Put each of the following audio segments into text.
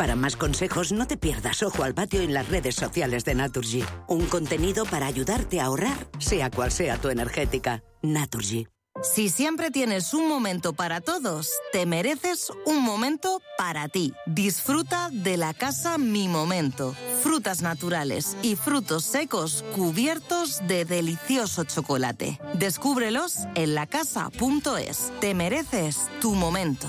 Para más consejos, no te pierdas Ojo al Patio en las redes sociales de Naturgy. Un contenido para ayudarte a ahorrar, sea cual sea tu energética. Naturgy. Si siempre tienes un momento para todos, te mereces un momento para ti. Disfruta de la casa Mi Momento. Frutas naturales y frutos secos cubiertos de delicioso chocolate. Descúbrelos en lacasa.es. Te mereces tu momento.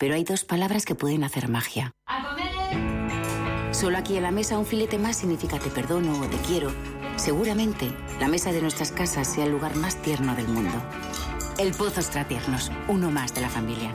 Pero hay dos palabras que pueden hacer magia. Solo aquí en la mesa un filete más significa te perdono o te quiero. Seguramente la mesa de nuestras casas sea el lugar más tierno del mundo. El Pozo Extratiernos, uno más de la familia.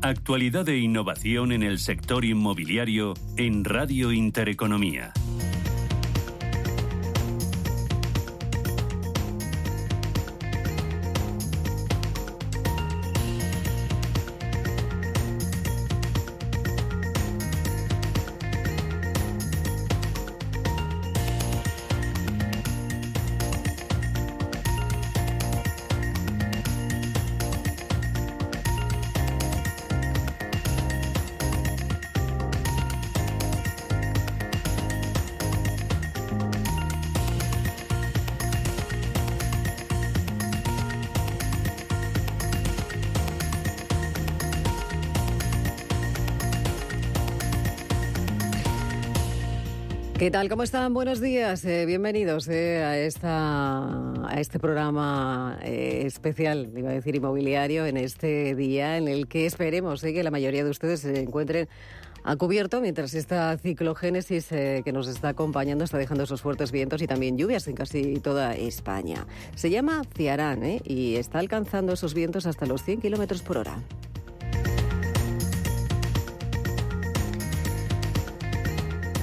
Actualidad e innovación en el sector inmobiliario en Radio Intereconomía. Tal? ¿Cómo están? Buenos días. Eh, bienvenidos eh, a, esta, a este programa eh, especial, iba a decir inmobiliario, en este día en el que esperemos que la mayoría de ustedes se encuentren a cubierto mientras esta ciclogénesis que nos está acompañando está dejando esos fuertes vientos y también lluvias en casi toda España. Se llama Ciarán y está alcanzando esos vientos hasta los 100 kilómetros por hora.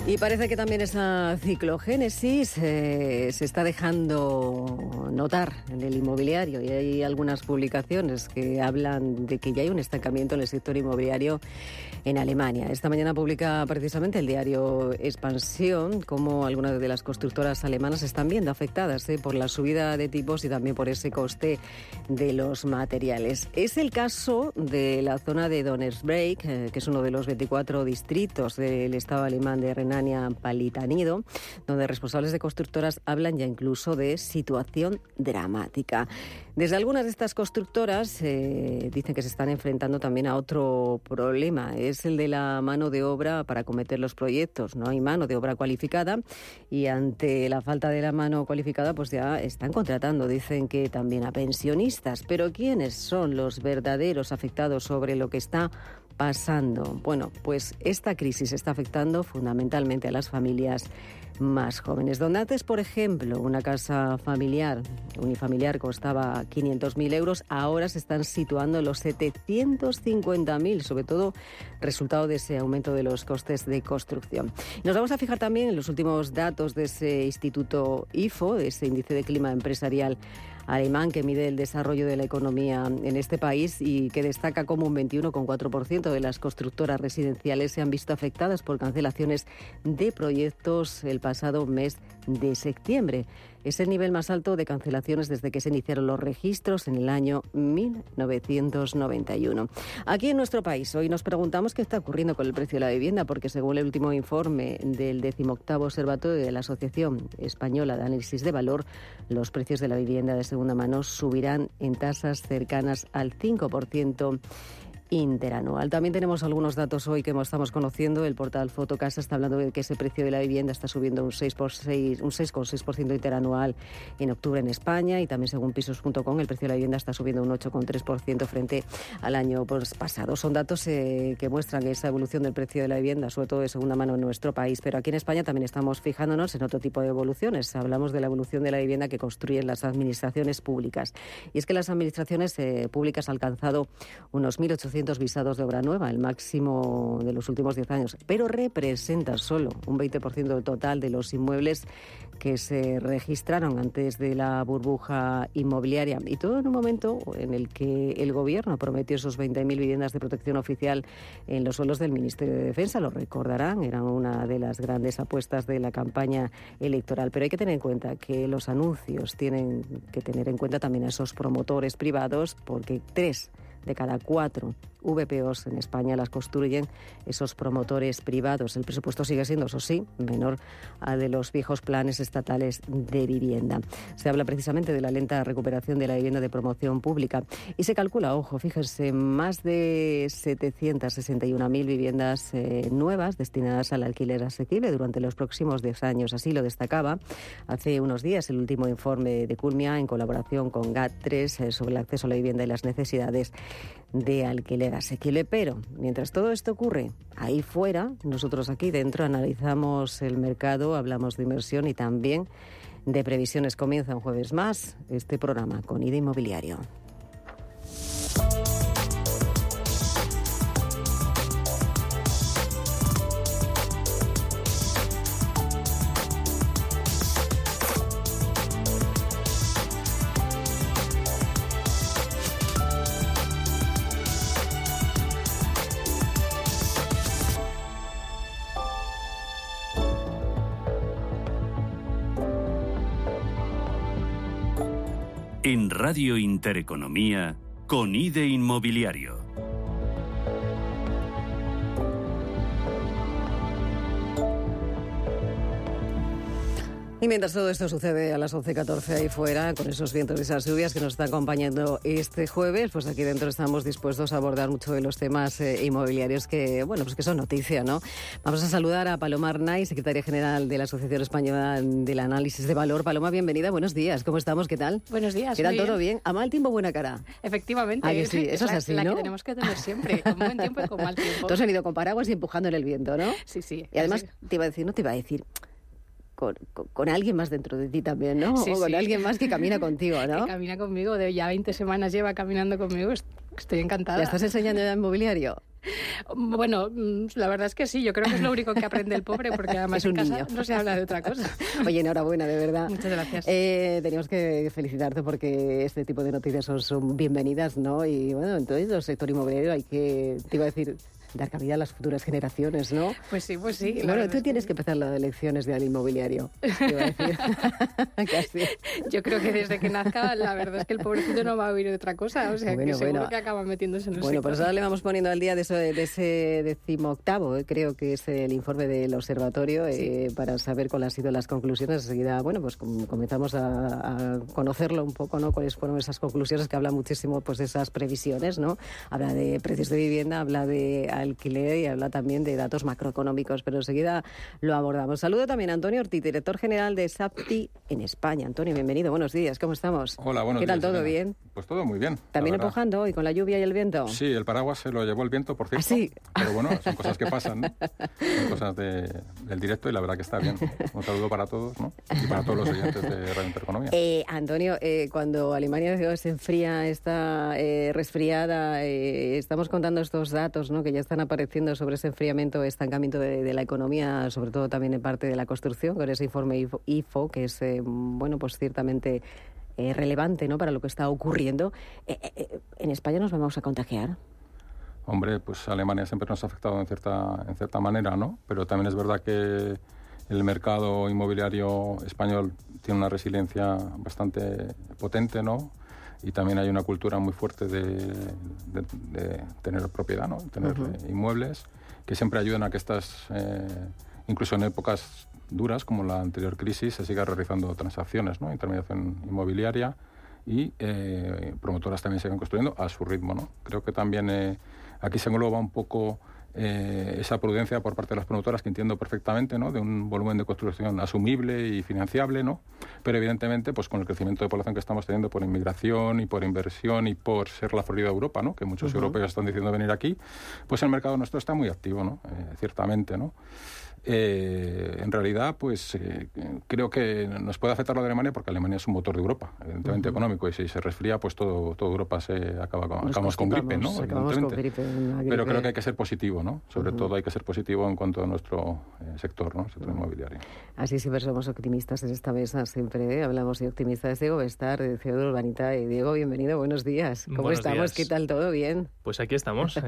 Y parece que también esa ciclogénesis eh, se está dejando notar en el inmobiliario y hay algunas publicaciones que hablan de que ya hay un estancamiento en el sector inmobiliario en Alemania. Esta mañana publica precisamente el diario Expansión cómo algunas de las constructoras alemanas están viendo afectadas eh, por la subida de tipos y también por ese coste de los materiales. Es el caso de la zona de Donnersbreak, eh, que es uno de los 24 distritos del Estado alemán de Renania Palitanido, donde responsables de constructoras hablan ya incluso de situación dramática. Desde algunas de estas constructoras eh, dicen que se están enfrentando también a otro problema, es el de la mano de obra para acometer los proyectos. No hay mano de obra cualificada y ante la falta de la mano cualificada, pues ya están contratando, dicen que también a pensionistas. Pero ¿quiénes son los verdaderos afectados sobre lo que está pasando? Bueno, pues esta crisis está afectando fundamentalmente a las familias más jóvenes. Donde antes, por ejemplo, una casa familiar, unifamiliar, costaba 500.000 euros, ahora se están situando en los 750.000, sobre todo resultado de ese aumento de los costes de construcción. Nos vamos a fijar también en los últimos datos de ese instituto IFO, ese índice de clima empresarial alemán que mide el desarrollo de la economía en este país y que destaca como un 21,4% de las constructoras residenciales se han visto afectadas por cancelaciones de proyectos el pasado mes de septiembre. Es el nivel más alto de cancelaciones desde que se iniciaron los registros en el año 1991. Aquí en nuestro país hoy nos preguntamos qué está ocurriendo con el precio de la vivienda, porque según el último informe del 18 Observatorio de la Asociación Española de Análisis de Valor, los precios de la vivienda de segunda mano subirán en tasas cercanas al 5% interanual. También tenemos algunos datos hoy que estamos conociendo. El portal Fotocasa está hablando de que ese precio de la vivienda está subiendo un 6,6% un 6,6% interanual en octubre en España y también según pisos.com el precio de la vivienda está subiendo un 8,3% frente al año pues, pasado. Son datos eh, que muestran esa evolución del precio de la vivienda, sobre todo de segunda mano en nuestro país. Pero aquí en España también estamos fijándonos en otro tipo de evoluciones. Hablamos de la evolución de la vivienda que construyen las administraciones públicas. Y es que las administraciones eh, públicas han alcanzado unos 1.800 visados de obra nueva, el máximo de los últimos 10 años, pero representa solo un 20% del total de los inmuebles que se registraron antes de la burbuja inmobiliaria. Y todo en un momento en el que el Gobierno prometió esos 20.000 viviendas de protección oficial en los suelos del Ministerio de Defensa. Lo recordarán, eran una de las grandes apuestas de la campaña electoral. Pero hay que tener en cuenta que los anuncios tienen que tener en cuenta también a esos promotores privados, porque tres de cada cuatro VPOs en España las construyen esos promotores privados. El presupuesto sigue siendo, eso sí, menor al de los viejos planes estatales de vivienda. Se habla precisamente de la lenta recuperación de la vivienda de promoción pública y se calcula, ojo, fíjense, más de 761.000 viviendas eh, nuevas destinadas al alquiler asequible durante los próximos 10 años. Así lo destacaba hace unos días el último informe de Culmia en colaboración con GAT3 eh, sobre el acceso a la vivienda y las necesidades de alquiler asequible. Pero mientras todo esto ocurre ahí fuera, nosotros aquí dentro analizamos el mercado, hablamos de inversión y también de previsiones. Comienza un jueves más este programa con IDA Inmobiliario. Radio Intereconomía, con IDE Inmobiliario. Y mientras todo esto sucede a las 11.14 ahí fuera, con esos vientos y esas lluvias que nos están acompañando este jueves, pues aquí dentro estamos dispuestos a abordar mucho de los temas eh, inmobiliarios que, bueno, pues que son noticia, ¿no? Vamos a saludar a Paloma Arnay, secretaria general de la Asociación Española del Análisis de Valor. Paloma, bienvenida, buenos días, ¿cómo estamos? ¿Qué tal? Buenos días. ¿Qué tal? ¿Todo bien? ¿A mal tiempo, buena cara? Efectivamente. Sí, eso es, así, la ¿no? que tenemos que tener siempre, con buen tiempo y con mal tiempo. Todos han ido con paraguas y empujando en el viento, ¿no? Sí, sí. Y además, te iba a decir, no te iba a decir con, con, alguien más dentro de ti también, ¿no? Sí, o con sí. alguien más que camina contigo, ¿no? Que camina conmigo, de ya 20 semanas lleva caminando conmigo, estoy encantada. ¿Le estás enseñando ya inmobiliario? Bueno, mm, la verdad es que sí, yo creo que es lo único que aprende el pobre, porque además Es un en casa niño. no se habla de otra cosa. Oye, enhorabuena, de verdad. Muchas gracias. Eh, teníamos que felicitarte porque este tipo de noticias son, son bienvenidas, ¿no? Y bueno, entonces el sector inmobiliario hay que, te iba a decir, dar cabida a las futuras generaciones, ¿no? Pues sí, pues sí. bueno, verdad tú es tienes que empezar las elecciones del inmobiliario, te iba a decir. Casi. Yo creo que desde que nazca, la verdad es que el pobrecito no va a oír otra cosa, o sea Bueno, que seguro bueno. que acaba metiéndose en el Bueno, sector. pues ahora le vamos poniendo al día de, eso- de ese decimoctavo, eh, creo que es el informe del observatorio, eh, para saber cuáles han sido las conclusiones. Enseguida, bueno, pues com- comenzamos a, a conocerlo un poco, ¿no? Cuáles fueron esas conclusiones que habla muchísimo pues de esas previsiones, ¿no? Habla de precios de vivienda, habla de alquiler y habla también de datos macroeconómicos, pero enseguida lo abordamos. Saludo también a Antonio Ortiz, director general de SAPTI en España. Antonio, bienvenido, buenos días, ¿cómo estamos? Hola, buenos ¿Qué tal, días, todo Elena. bien? Pues todo muy bien. ¿También empujando hoy con la lluvia y el viento? Sí, el paraguas se lo llevó el viento, por cierto. ¿Ah, sí? Pero bueno, son cosas que pasan, ¿no? Son cosas de- del directo y la verdad que está bien. Un saludo para todos, ¿no? Y para todos los oyentes de Radio Intereconomía. Eh, Antonio, eh, cuando Alemania se enfría, está eh, resfriada, eh, estamos contando estos datos ¿no? que ya están apareciendo sobre ese enfriamiento, estancamiento de, de la economía, sobre todo también en parte de la construcción, con ese informe IFO, que es, eh, bueno, pues ciertamente eh, relevante ¿no? para lo que está ocurriendo. Eh, eh, eh, ¿En España nos vamos a contagiar? Hombre, pues Alemania siempre nos ha afectado en cierta, en cierta manera, ¿no? Pero también es verdad que el mercado inmobiliario español tiene una resiliencia bastante potente, ¿no? Y también hay una cultura muy fuerte de, de- de tener propiedad, ¿no? Tener eh, inmuebles que siempre ayudan a que estas, eh, incluso en épocas duras como la anterior crisis, se siga realizando transacciones, ¿no? Intermediación inmobiliaria y eh, promotoras también siguen construyendo a su ritmo, ¿no? Creo que también eh, Aquí se engloba un poco eh, esa prudencia por parte de las promotoras que entiendo perfectamente, ¿no? De un volumen de construcción asumible y financiable, ¿no? Pero evidentemente, pues con el crecimiento de población que estamos teniendo por inmigración y por inversión y por ser la Florida de Europa, ¿no? Que muchos europeos están diciendo venir aquí, pues el mercado nuestro está muy activo, ¿no? Eh, ciertamente, ¿no? Eh, en realidad, pues eh, creo que nos puede afectar lo de Alemania porque Alemania es un motor de Europa, evidentemente económico, y si se resfría, pues todo, toda Europa se acaba con, acabamos con gripe, ¿no? Pero creo que hay que ser positivo, ¿no? Sobre todo hay que ser positivo en cuanto a nuestro eh, sector, ¿no? sector inmobiliario. Así siempre somos optimistas en esta mesa, siempre ¿eh? hablamos de optimistas. Diego Bestar, de de Urbanita. Y Diego, bienvenido, buenos días. ¿Cómo estamos? ¿Qué tal? ¿Todo bien? Pues aquí estamos.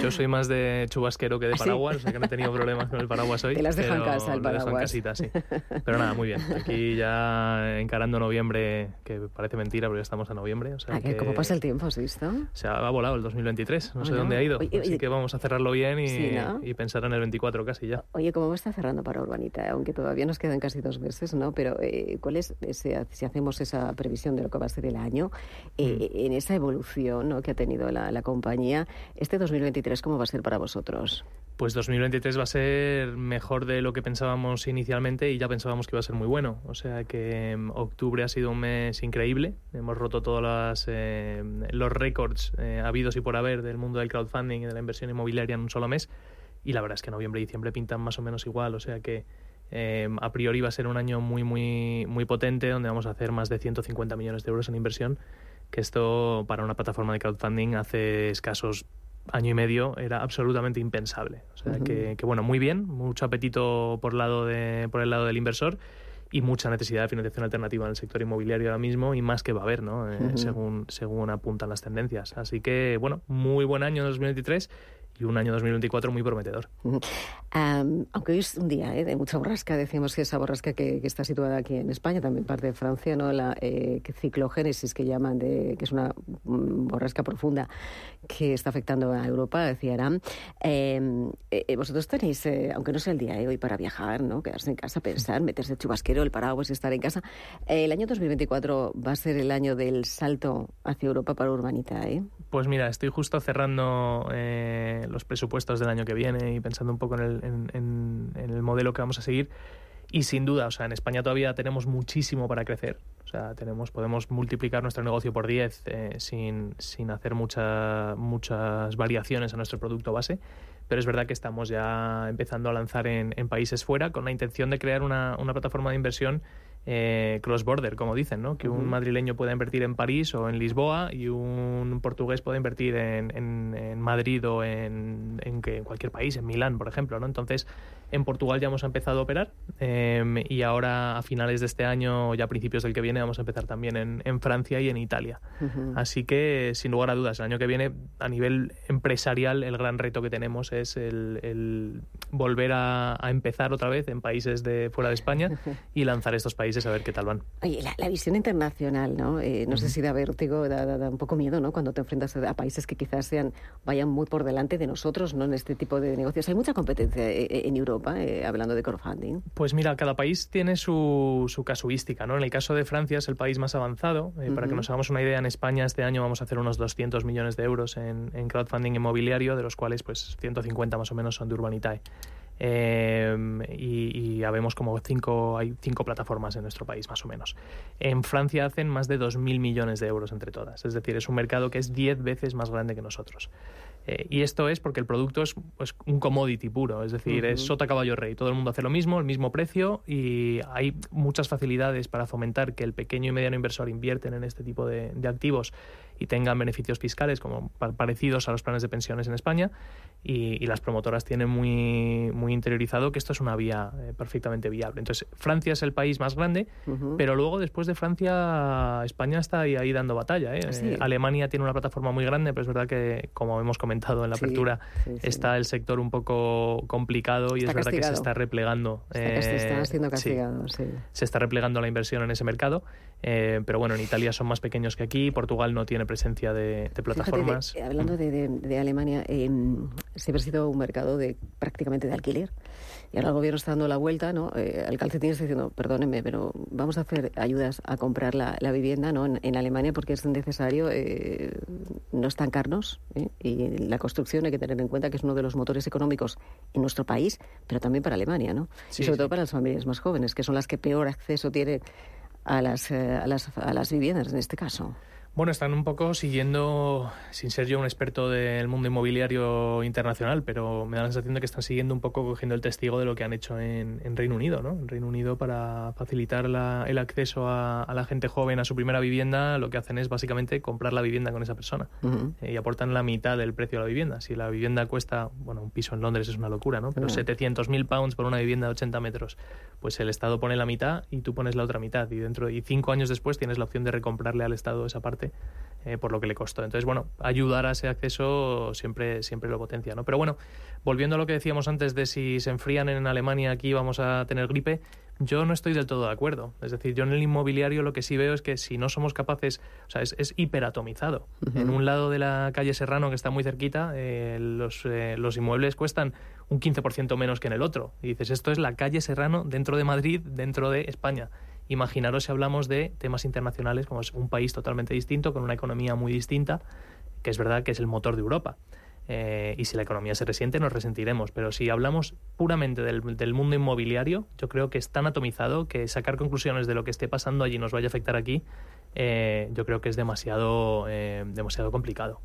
yo soy más de chubasquero que de ¿Ah, paraguas, o sea que no he tenido problemas con el paraguas hoy. Te las dejan en casa el paraguas. Casita, sí. Pero nada, muy bien. Aquí ya encarando noviembre, que parece mentira, pero ya estamos a noviembre. O sea ¿Cómo pasa el tiempo, has visto? Se ha, volado el 2023, no sé dónde ha ido. Así que vamos a cerrarlo bien y, pensar en el 24 casi ya. Oye, ¿cómo está cerrando para Urbanita? Aunque todavía nos quedan casi dos meses, ¿no? Pero eh, ¿cuál es, si hacemos esa previsión de lo que va a ser el año, eh, mm. en esa evolución ¿no? que ha tenido la, la compañía, este 2023, ¿cómo va a ser para vosotros? Pues 2023 va a ser mejor de lo que pensábamos inicialmente y ya pensábamos que iba a ser muy bueno. O sea que em, octubre ha sido un mes increíble. Hemos roto todos em, los récords eh, habidos y por haber del mundo del crowdfunding y de la inversión inmobiliaria en un solo mes. Y la verdad es que noviembre y diciembre pintan más o menos igual. O sea que em, a priori va a ser un año muy, muy, muy potente donde vamos a hacer más de 150 millones de euros en inversión. Que esto para una plataforma de crowdfunding hace escasos año y medio era absolutamente impensable. O sea, que, bueno, muy bien, mucho apetito por, lado de, por el lado del inversor y mucha necesidad de financiación alternativa en el sector inmobiliario ahora mismo y más que va a haber, ¿no? Eh, según, según apuntan las tendencias. Así que, bueno, muy buen año 2023 y un año 2024 muy prometedor. aunque hoy es un día ¿eh? de mucha borrasca, decimos que esa borrasca que, está situada aquí en España, también parte de Francia, ¿no? la eh, ciclogénesis que llaman, de, que es una mm, borrasca profunda que está afectando a Europa, decía Aram. Em, eh, vosotros tenéis, aunque no sea el día hoy para viajar, ¿no? quedarse en casa, pensar, meterse el chubasquero, el paraguas y estar en casa, el año 2024 va a ser el año del salto hacia Europa para Urbanita. ¿eh? Pues mira, estoy justo cerrando eh, los presupuestos del año que viene y pensando un poco en el, modelo que vamos a seguir. Y sin duda, o sea, en España todavía tenemos muchísimo para crecer. O sea, tenemos, podemos multiplicar nuestro negocio por 10 eh, sin, sin, hacer mucha, muchas variaciones a nuestro producto base. Pero es verdad que estamos ya empezando a lanzar en, en países fuera con la intención de crear una, una plataforma de inversión eh, cross-border, como dicen, ¿no? que un madrileño pueda invertir en París o en Lisboa y un portugués pueda invertir en, en, Madrid o en, en, cualquier país, en Milán, por ejemplo. ¿no? Entonces, en Portugal ya hemos empezado a operar em, y ahora a finales de este año, ya a principios del que viene, vamos a empezar también en, en Francia y en Italia. Así que, sin lugar a dudas, el año que viene, a nivel empresarial, el gran reto que tenemos es el, volver a, empezar otra vez en países de fuera de España y lanzar estos países a ver qué tal van. Oye, la, visión internacional, ¿no? Eh, no sé si da vértigo, da, da, un poco miedo, ¿no? Cuando te enfrentas a, países que quizás sean vayan muy por delante de nosotros, ¿no? En este tipo de negocios. Hay mucha competencia eh, en Europa eh, hablando de crowdfunding? Pues mira, cada país tiene su, su, casuística. ¿no? En el caso de Francia es el país más avanzado. Eh, para que nos hagamos una idea, en España este año vamos a hacer unos 200 millones de euros en, en crowdfunding inmobiliario, de los cuales pues 150 más o menos son de Urbanitae. Em, y, ya vemos como cinco, hay cinco plataformas en nuestro país, más o menos. En Francia hacen más de 2.000 millones de euros entre todas. Es decir, es un mercado que es 10 veces más grande que nosotros. Eh, y esto es porque el producto es pues, un commodity puro, es decir, es sota caballo rey. Todo el mundo hace lo mismo, el mismo precio y hay muchas facilidades para fomentar que el pequeño y mediano inversor invierten en este tipo de, de activos y tengan beneficios fiscales como parecidos a los planes de pensiones en España y, las promotoras tienen muy, muy interiorizado que esto es una vía eh, perfectamente viable. Entonces, Francia es el país más grande, pero luego después de Francia, España está ahí, ahí dando batalla. ¿eh? Eh, Alemania tiene una plataforma muy grande, pero es verdad que, como hemos comentado en la apertura, está el sector un poco complicado y es verdad que se está replegando. Está, siendo castigado, Se está replegando la inversión en ese mercado, pero bueno, en Italia son más pequeños que aquí, Portugal no tiene presencia de, plataformas. hablando de, de Alemania, siempre ha sido un mercado de prácticamente de alquiler. Y ahora el gobierno está dando la vuelta, ¿no? Eh, el calcetín está diciendo, perdónenme, pero vamos a hacer ayudas a comprar la, vivienda, ¿no? En, Alemania porque es necesario, eh, no estancarnos ¿eh? y la construcción hay que tener en cuenta que es uno de los motores económicos en nuestro país, pero también para Alemania, ¿no? y sobre todo para las familias más jóvenes, que son las que peor acceso tienen a las, eh, a las, a las viviendas en este caso. Bueno, están un poco siguiendo, sin ser yo un experto del mundo inmobiliario internacional, pero me da la sensación de que están siguiendo un poco cogiendo el testigo de lo que han hecho en, Reino Unido, ¿no? En Reino Unido para facilitar el acceso a, la gente joven a su primera vivienda, lo que hacen es básicamente comprar la vivienda con esa persona eh, y aportan la mitad del precio de la vivienda. Si la vivienda cuesta, bueno, un piso en Londres es una locura, ¿no? Pero 700.000 pounds por una vivienda de 80 metros, pues el Estado pone la mitad y tú pones la otra mitad y dentro y cinco años después tienes la opción de recomprarle al Estado esa parte eh, por lo que le costó. Entonces, bueno, ayudar a ese acceso siempre, siempre lo potencia, ¿no? Pero bueno, volviendo a lo que decíamos antes de si se enfrían en Alemania aquí vamos a tener gripe, yo no estoy del todo de acuerdo. Es decir, yo en el inmobiliario lo que sí veo es que si no somos capaces, o sea, es, hiperatomizado. En un lado de la calle Serrano, que está muy cerquita, eh, los, eh, los inmuebles cuestan un 15% menos que en el otro. Y dices, esto es la calle Serrano dentro de Madrid, dentro de España. Imaginaros si hablamos de temas internacionales, como es un país totalmente distinto, con una economía muy distinta, que es verdad que es el motor de Europa. Eh, y si la economía se resiente, nos resentiremos. Pero si hablamos puramente del, del, mundo inmobiliario, yo creo que es tan atomizado que sacar conclusiones de lo que esté pasando allí nos vaya a afectar aquí eh, yo creo que es demasiado, eh, demasiado complicado.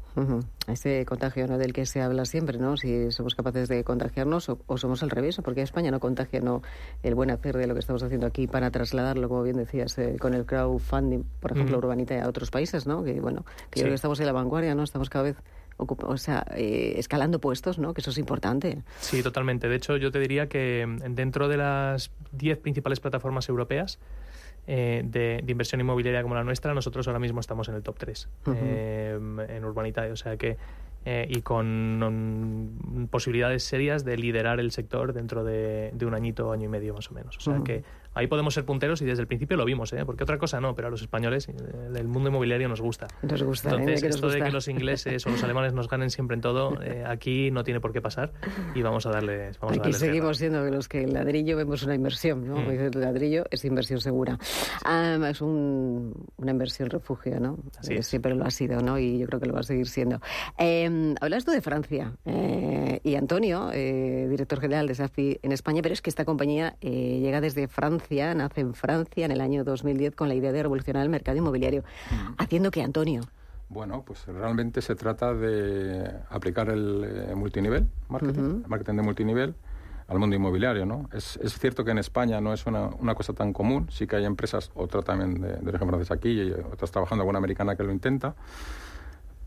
Ese contagio ¿no? del que se habla siempre, ¿no? si somos capaces de contagiarnos o, somos al revés, porque España no contagia ¿no? el buen hacer de lo que estamos haciendo aquí para trasladarlo, como bien decías, eh, con el crowdfunding, por ejemplo, Urbanita a otros países, ¿no? que bueno, que yo creo que estamos en la vanguardia, ¿no? estamos cada vez o sea, escalando puestos, ¿no? Que eso es importante. Sí, totalmente. De hecho, yo te diría que mm, dentro de las 10 principales plataformas europeas, eh, de, inversión inmobiliaria como la nuestra, nosotros ahora mismo estamos en el top 3 eh, en Urbanita. O sea que eh, y con posibilidades serias de liderar el sector dentro de, un añito, año y medio más o menos. O sea que ahí podemos ser punteros y desde el principio lo vimos, ¿eh? porque otra cosa no, pero a los españoles eh, el mundo inmobiliario nos gusta. Nos gusta. ¿eh? Entonces, esto de que los ingleses o los alemanes nos ganen siempre en todo, aquí no tiene por qué pasar y vamos a darles. Vamos aquí seguimos siendo los que el ladrillo vemos una inversión, ¿no? Mm. El ladrillo es inversión segura. es una inversión refugio, ¿no? Sí, Siempre lo ha sido, ¿no? Y yo creo que lo va a seguir siendo. Em, hablas tú de Francia y Antonio, director general de SAFI en España, pero es que esta compañía llega desde Francia nace en Francia en el año 2010 con la idea de revolucionar el mercado inmobiliario. ¿Haciendo qué, Antonio? Bueno, pues realmente se trata de aplicar el eh, multinivel, marketing, marketing de multinivel, al mundo inmobiliario, ¿no? Es, es, cierto que en España no es una, una, cosa tan común, sí que hay empresas, otra también de, de ejemplo de aquí y otras trabajando, alguna americana que lo intenta,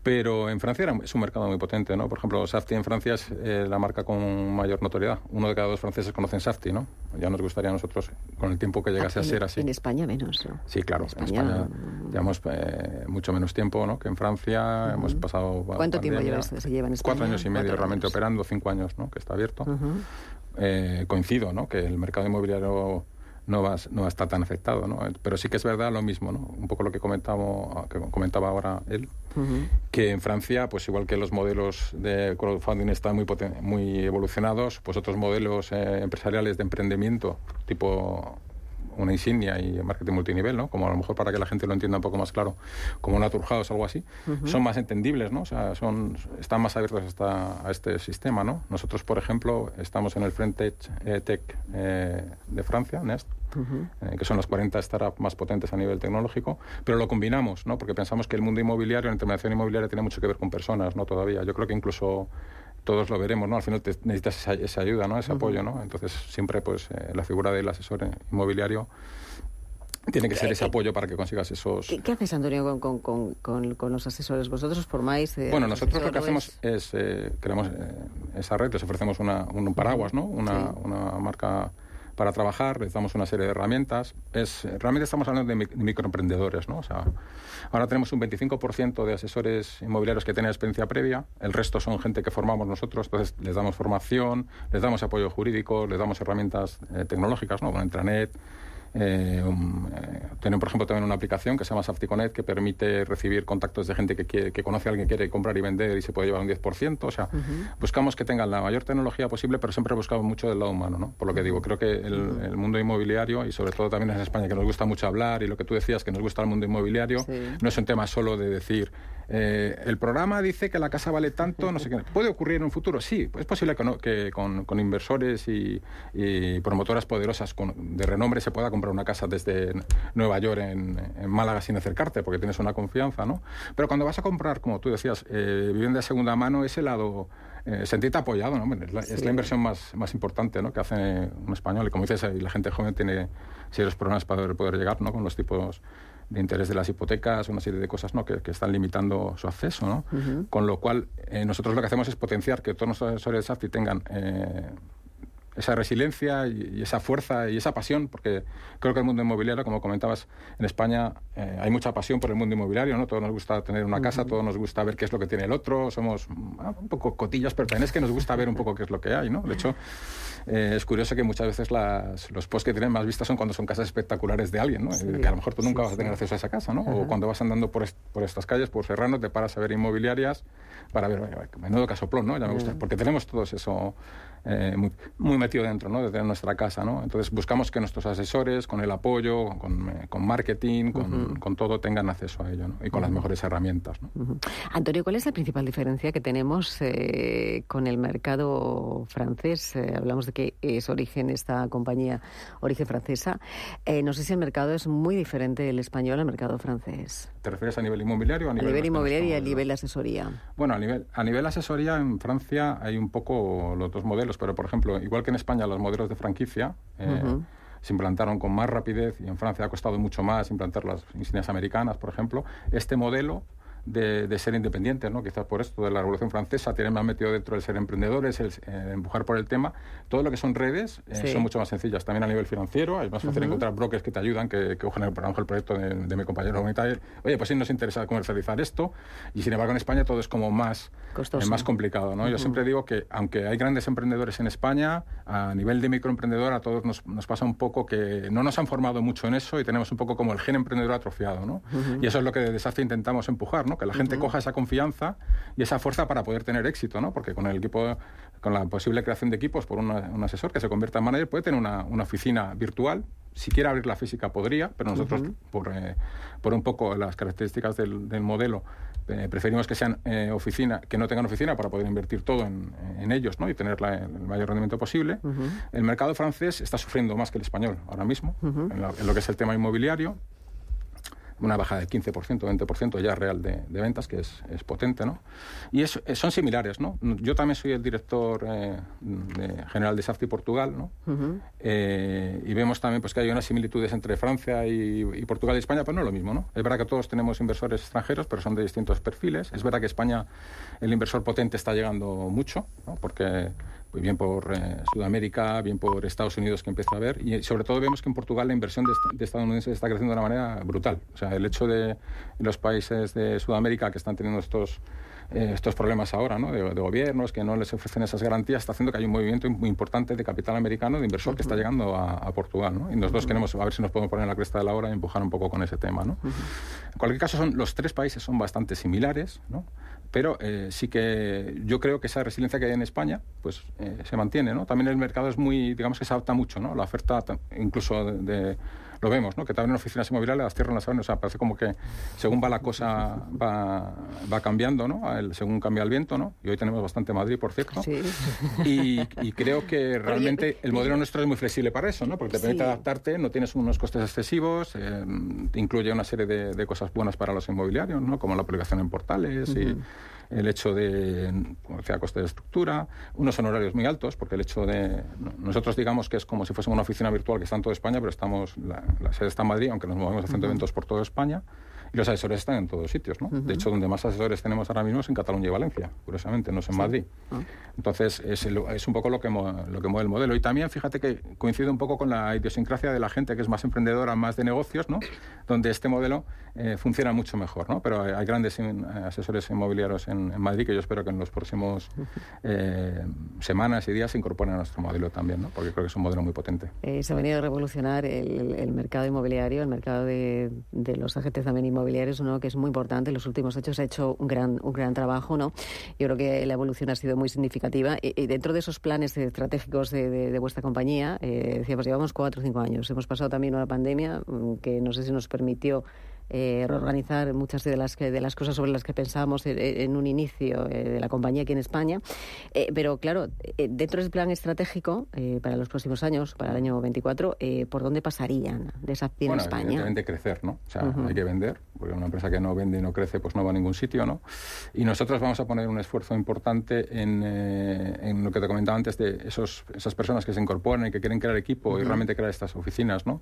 pero en Francia es un mercado muy potente, ¿no? Por ejemplo, Safti en Francia es eh, la marca con mayor notoriedad. Uno de cada dos franceses conocen Safti, ¿no? Ya nos gustaría a nosotros, con el tiempo que llegase a ser así. En España menos, ¿no? Sí, claro. En España, llevamos eh, mucho menos tiempo, ¿no? Que en Francia hemos pasado... ¿Cuánto tiempo se lleva en España? Cuatro años y medio realmente operando, cinco años, ¿no? Que está abierto. Eh, coincido, ¿no? Que el mercado inmobiliario no va, no va a estar tan afectado, ¿no? Pero sí que es verdad lo mismo, ¿no? Un poco lo que, comentamos, que comentaba ahora él, que en Francia, pues igual que los modelos de crowdfunding están muy, muy evolucionados, pues otros modelos eh, empresariales de emprendimiento, tipo una insignia y marketing multinivel, ¿no? Como a lo mejor para que la gente lo entienda un poco más claro, como Naturhaus o algo así, son más entendibles, ¿no? O sea, son, están más abiertos hasta a este sistema, ¿no? Nosotros, por ejemplo, estamos en el Front Tech, eh, eh, de Francia, NEST, eh, que son las 40 startups más potentes a nivel tecnológico, pero lo combinamos, ¿no? Porque pensamos que el mundo inmobiliario, la intermediación inmobiliaria tiene mucho que ver con personas, ¿no? Todavía. Yo creo que incluso todos lo veremos, ¿no? Al final necesitas esa, ayuda, ¿no? Ese apoyo, ¿no? Entonces siempre, pues, eh, la figura del asesor inmobiliario tiene que ser ese apoyo para que consigas esos... ¿Qué, haces, Antonio, con, con, con, los asesores? ¿Vosotros formáis? Eh, bueno, nosotros lo que hacemos es, eh, creamos esa red, les ofrecemos una, un paraguas, ¿no? Una, una marca para trabajar, les damos una serie de herramientas. Es, realmente estamos hablando de, microemprendedores, ¿no? O sea, ahora tenemos un 25% de asesores inmobiliarios que tienen experiencia previa, el resto son gente que formamos nosotros, entonces les damos formación, les damos apoyo jurídico, les damos herramientas eh, tecnológicas, ¿no? Con intranet, eh, eh, tienen, por ejemplo, también una aplicación que se llama Safticonet que permite recibir contactos de gente que, quiere, que conoce a alguien que quiere comprar y vender y se puede llevar un 10%. O sea, buscamos que tengan la mayor tecnología posible, pero siempre buscamos mucho del lado humano, ¿no? Por lo que digo, creo que el, mundo inmobiliario y sobre todo también en España, que nos gusta mucho hablar y lo que tú decías, que nos gusta el mundo inmobiliario, no es un tema solo de decir eh, el programa dice que la casa vale tanto, no sé qué. ¿Puede ocurrir en un futuro? Sí, es posible que, con, inversores y, promotoras poderosas de renombre se pueda comprar una casa desde Nueva York en, Málaga sin acercarte, porque tienes una confianza, ¿no? Pero cuando vas a comprar, como tú decías, eh, vivienda de segunda mano, ese lado eh, sentirte apoyado, ¿no? Es la, inversión más, más importante ¿no? que hace un español. Y como dices, la gente joven tiene serios problemas para poder, llegar ¿no? con los tipos de interés de las hipotecas, una serie de cosas ¿no? que, están limitando su acceso. ¿no? Con lo cual, eh, nosotros lo que hacemos es potenciar que todos nuestros asesores de SAFTI tengan eh, esa resiliencia y, esa fuerza y esa pasión, porque creo que el mundo inmobiliario, como comentabas, en España eh, hay mucha pasión por el mundo inmobiliario, ¿no? Todos nos gusta tener una casa, todos nos gusta ver qué es lo que tiene el otro, somos ah, un poco cotillas, pero también es que nos gusta ver un poco qué es lo que hay, ¿no? De hecho, eh, es curioso que muchas veces los posts que tienen más vistas son cuando son casas espectaculares de alguien, ¿no? que a lo mejor tú nunca vas a tener acceso a esa casa, ¿no? O cuando vas andando por, por estas calles, por Serrano, te paras a ver inmobiliarias para ver, menudo casoplón, ¿no? Ya me gusta, porque tenemos todos eso eh, muy, metido dentro ¿no? de nuestra casa. ¿no? Entonces buscamos que nuestros asesores, con el apoyo, con, eh, marketing, con, todo, tengan acceso a ello y con las mejores herramientas. Antonio, ¿cuál es la principal diferencia que tenemos eh, con el mercado francés? hablamos de que es origen esta compañía, origen francesa. no sé si el mercado es muy diferente del español al mercado francés. ¿Te refieres a nivel inmobiliario? A nivel, a nivel inmobiliario y a nivel asesoría. Bueno, a nivel, a nivel asesoría en Francia hay un poco los dos modelos pero por ejemplo, igual que en España los modelos de franquicia eh, se implantaron con más rapidez y en Francia ha costado mucho más implantar las insignias americanas, por ejemplo, este modelo de, ser independientes, ¿no? quizás por esto de la Revolución Francesa, tienen más metido dentro del ser emprendedores, el, eh, empujar por el tema. Todo lo que son redes eh, son mucho más sencillas. También a nivel financiero, es más fácil encontrar brokers que te ayudan, que, que cogen, por ejemplo, el proyecto de, mi compañero Oye, pues sí nos interesa comercializar esto, y sin embargo en España todo es como más, eh, más complicado. ¿no? Yo siempre digo que aunque hay grandes emprendedores en España, a nivel de microemprendedor a todos nos, nos, pasa un poco que no nos han formado mucho en eso y tenemos un poco como el gen emprendedor atrofiado. ¿no? Y eso es lo que de Desastre intentamos empujar, ¿no? Que la gente coja esa confianza y esa fuerza para poder tener éxito, ¿no? Porque con el equipo, con la posible creación de equipos por un asesor que se convierta en manager, puede tener una, una oficina virtual. Si quiere abrir la física podría, pero nosotros, por, eh, por un poco las características del, del modelo, eh, preferimos que sean eh, oficina, que no tengan oficina para poder invertir todo en, en ellos ¿no? y tener el mayor rendimiento posible. El mercado francés está sufriendo más que el español ahora mismo, en, lo, que es el tema inmobiliario una bajada del 15%, 20% ya real de, ventas, que es, potente, ¿no? Y es, son similares, ¿no? Yo también soy el director eh, general de Safety Portugal, ¿no? Eh, y vemos también pues, que hay unas similitudes entre Francia y, Portugal y España, pero no es lo mismo, ¿no? Es verdad que todos tenemos inversores extranjeros, pero son de distintos perfiles. Es verdad que España, el inversor potente está llegando mucho, ¿no? Porque pues bien por eh, Sudamérica, bien por Estados Unidos que empieza a ver. Y sobre todo vemos que en Portugal la inversión de, de estadounidenses está creciendo de una manera brutal. O sea, el hecho de los países de Sudamérica que están teniendo estos eh, estos problemas ahora ¿no? de, gobiernos que no les ofrecen esas garantías está haciendo que hay un movimiento muy importante de capital americano, de inversor que está llegando a, Portugal. ¿no? Y nosotros queremos a ver si nos podemos poner en la cresta de la hora y empujar un poco con ese tema. ¿no? En cualquier caso, son, los tres países son bastante similares, ¿no? Pero eh, sí que yo creo que esa resiliencia que hay en España pues eh, se mantiene. ¿no? También el mercado es muy, digamos que se adapta mucho, ¿no? la oferta incluso de lo vemos, ¿no? que también en oficinas inmobiliarias las cierran las saben, o sea, parece como que según va la cosa va, va cambiando, ¿no? según cambia el viento, ¿no? Y hoy tenemos bastante Madrid, por cierto. Sí. Y, creo que realmente el modelo nuestro es muy flexible para eso, ¿no? Porque te permite adaptarte, no tienes unos costes excesivos, eh, incluye una serie de, cosas buenas para los inmobiliarios, ¿no? Como la publicación en portales y el hecho de, como decía, coste de estructura, unos honorarios muy altos, porque el hecho de, nosotros digamos que es como si fuésemos una oficina virtual que está en toda España, pero estamos, la, sede está en Madrid, aunque nos movemos haciendo eventos por toda España, y los asesores están en todos sitios, ¿no? De hecho, donde más asesores tenemos ahora mismo es en Cataluña y Valencia, curiosamente, no es en Madrid. Ah. Entonces, es, es, un poco lo que, lo que mueve el modelo. Y también, fíjate que coincide un poco con la idiosincrasia de la gente que es más emprendedora, más de negocios, ¿no? Donde este modelo eh, funciona mucho mejor, ¿no? Pero hay grandes asesores inmobiliarios en, Madrid que yo espero que en los próximos eh, semanas y días se incorporen a nuestro modelo también, ¿no? Porque creo que es un modelo muy potente. Eh, se ha venido a revolucionar el, mercado inmobiliario, el mercado de, de los agentes también inmobiliarios, uno que es muy importante. En los últimos hechos ha hecho un gran, un gran trabajo, ¿no? Yo creo que la evolución ha sido muy significativa. Y, dentro de esos planes estratégicos de, de, vuestra compañía, decíamos, llevamos cuatro o cinco años. Hemos pasado también una pandemia mm, que no sé si nos permitió eh, reorganizar muchas de las, de las cosas sobre las que pensábamos en, un inicio eh, de la compañía aquí en España. Eh, pero claro, dentro del plan estratégico para los próximos años, para el año 24, ¿por dónde pasarían de esa en España? Evidentemente crecer, ¿no? O sea, hay que vender, porque una empresa que no vende y no crece, pues no va a ningún sitio, ¿no? Y nosotros vamos a poner un esfuerzo importante en, en lo que te comentaba antes de esos, esas personas que se incorporan y que quieren crear equipo y realmente crear estas oficinas, ¿no?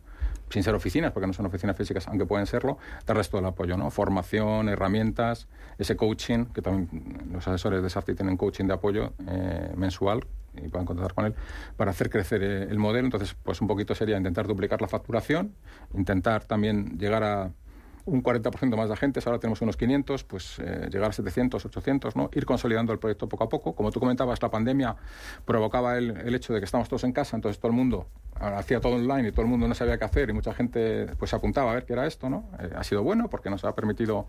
Sin ser oficinas, porque no son oficinas físicas, aunque pueden serlo, darles todo el apoyo, ¿no? Formación, herramientas, ese coaching, que también los asesores de SAFTI tienen coaching de apoyo eh, mensual y pueden contactar con él para hacer crecer eh, el modelo. Entonces, pues un poquito sería intentar duplicar la facturación, intentar también llegar a un 40% más de agentes, ahora tenemos unos 500, pues eh, llegar a 700, 800, ¿no? ir consolidando el proyecto poco a poco. Como tú comentabas, la pandemia provocaba el, el hecho de que estamos todos en casa, entonces todo el mundo hacía todo online y todo el mundo no sabía qué hacer y mucha gente pues apuntaba a ver qué era esto, ¿no? Eh, ha sido bueno porque nos ha permitido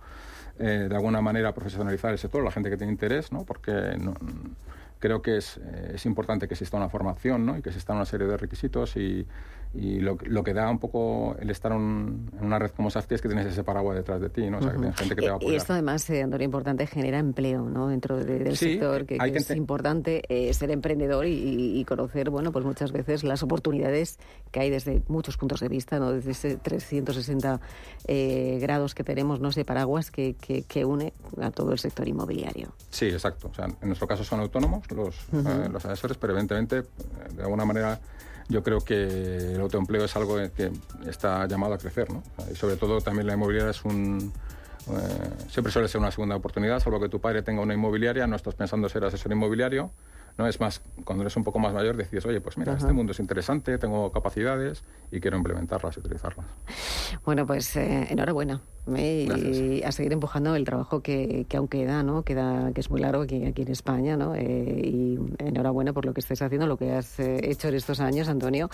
eh, de alguna manera profesionalizar el sector, la gente que tiene interés, ¿no? Porque creo que es, es importante que exista una formación ¿no? y que exista una serie de requisitos y, y lo, lo, que da un poco el estar en una red como Safety es que tienes ese paraguas detrás de ti, ¿no? O sea, que tienes gente que te va a apoyar. Y esto además, eh, Antonio, importante, genera empleo, ¿no? Dentro del sector, que, es importante eh, ser emprendedor y, conocer, bueno, pues muchas veces las oportunidades que hay desde muchos puntos de vista, ¿no? Desde ese 360 eh, grados que tenemos, no sé, paraguas que, que, une a todo el sector inmobiliario. Sí, exacto. O sea, en nuestro caso son autónomos los, los asesores, pero evidentemente, de alguna manera yo creo que el autoempleo es algo que está llamado a crecer, ¿no? Y sobre todo también la inmobiliaria es un... Eh, siempre suele ser una segunda oportunidad, salvo que tu padre tenga una inmobiliaria, no estás pensando ser asesor inmobiliario, ¿no? Es más, cuando eres un poco más mayor decides, oye, pues mira, este mundo es interesante, tengo capacidades y quiero implementarlas y utilizarlas. Bueno, pues eh, enhorabuena y a seguir empujando el trabajo que, que, aún queda, ¿no? Queda, que es muy largo aquí, aquí en España, ¿no? Eh, y enhorabuena por lo que estés haciendo, lo que has eh, hecho en estos años, Antonio.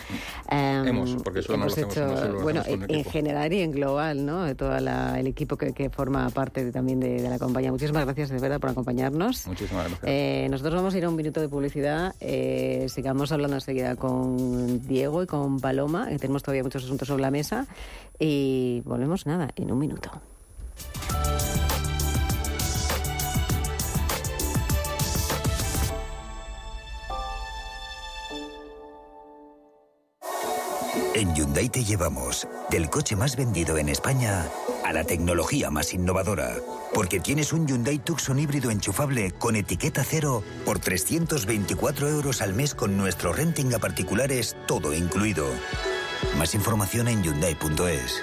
Em, hemos, porque eso no lo hacemos, hecho, bueno, en, general y en global, ¿no? De todo el equipo que, que, forma parte también de, de, la compañía. Muchísimas gracias de verdad por acompañarnos. Muchísimas gracias. Eh, nosotros vamos a ir a un minuto de publicidad. sigamos hablando enseguida con Diego y con Paloma, que tenemos todavía muchos asuntos sobre la mesa. Y volvemos nada, en un minuto. En Hyundai te llevamos del coche más vendido en España a la tecnología más innovadora. Porque tienes un Hyundai Tucson híbrido enchufable con etiqueta cero por 324 euros al mes con nuestro renting a particulares, todo incluido. Más información en Hyundai.es.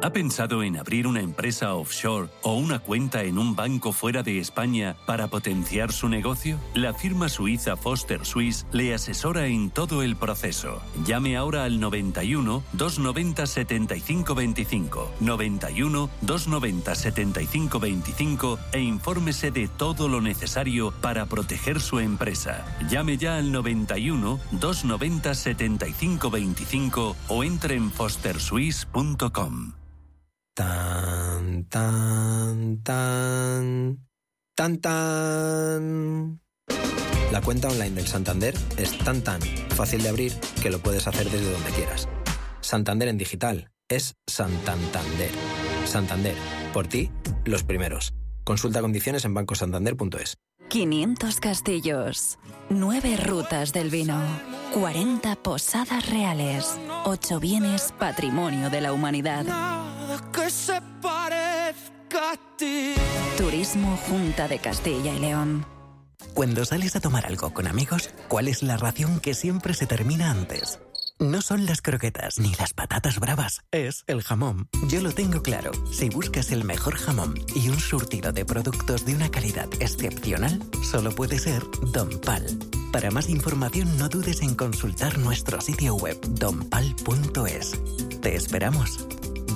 ¿Ha pensado en abrir una empresa offshore o una cuenta en un banco fuera de España para potenciar su negocio? La firma suiza Foster Swiss le asesora en todo el proceso. Llame ahora al 91 290 7525, 91 290 7525 e infórmese de todo lo necesario para proteger su empresa. Llame ya al 91 290 7525 o entre en fosterswiss.com. Tan, tan, tan, tan, tan. La cuenta online del Santander es tan, tan fácil de abrir que lo puedes hacer desde donde quieras. Santander en digital es Santander. Santander, por ti, los primeros. Consulta condiciones en bancosantander.es. 500 castillos, 9 rutas del vino, 40 posadas reales, 8 bienes patrimonio de la humanidad se parezca a ti. Turismo Junta de Castilla y León. Cuando sales a tomar algo con amigos, ¿cuál es la ración que siempre se termina antes? No son las croquetas ni las patatas bravas, es el jamón. Yo lo tengo claro. Si buscas el mejor jamón y un surtido de productos de una calidad excepcional, solo puede ser Don Pal. Para más información no dudes en consultar nuestro sitio web donpal.es. Te esperamos.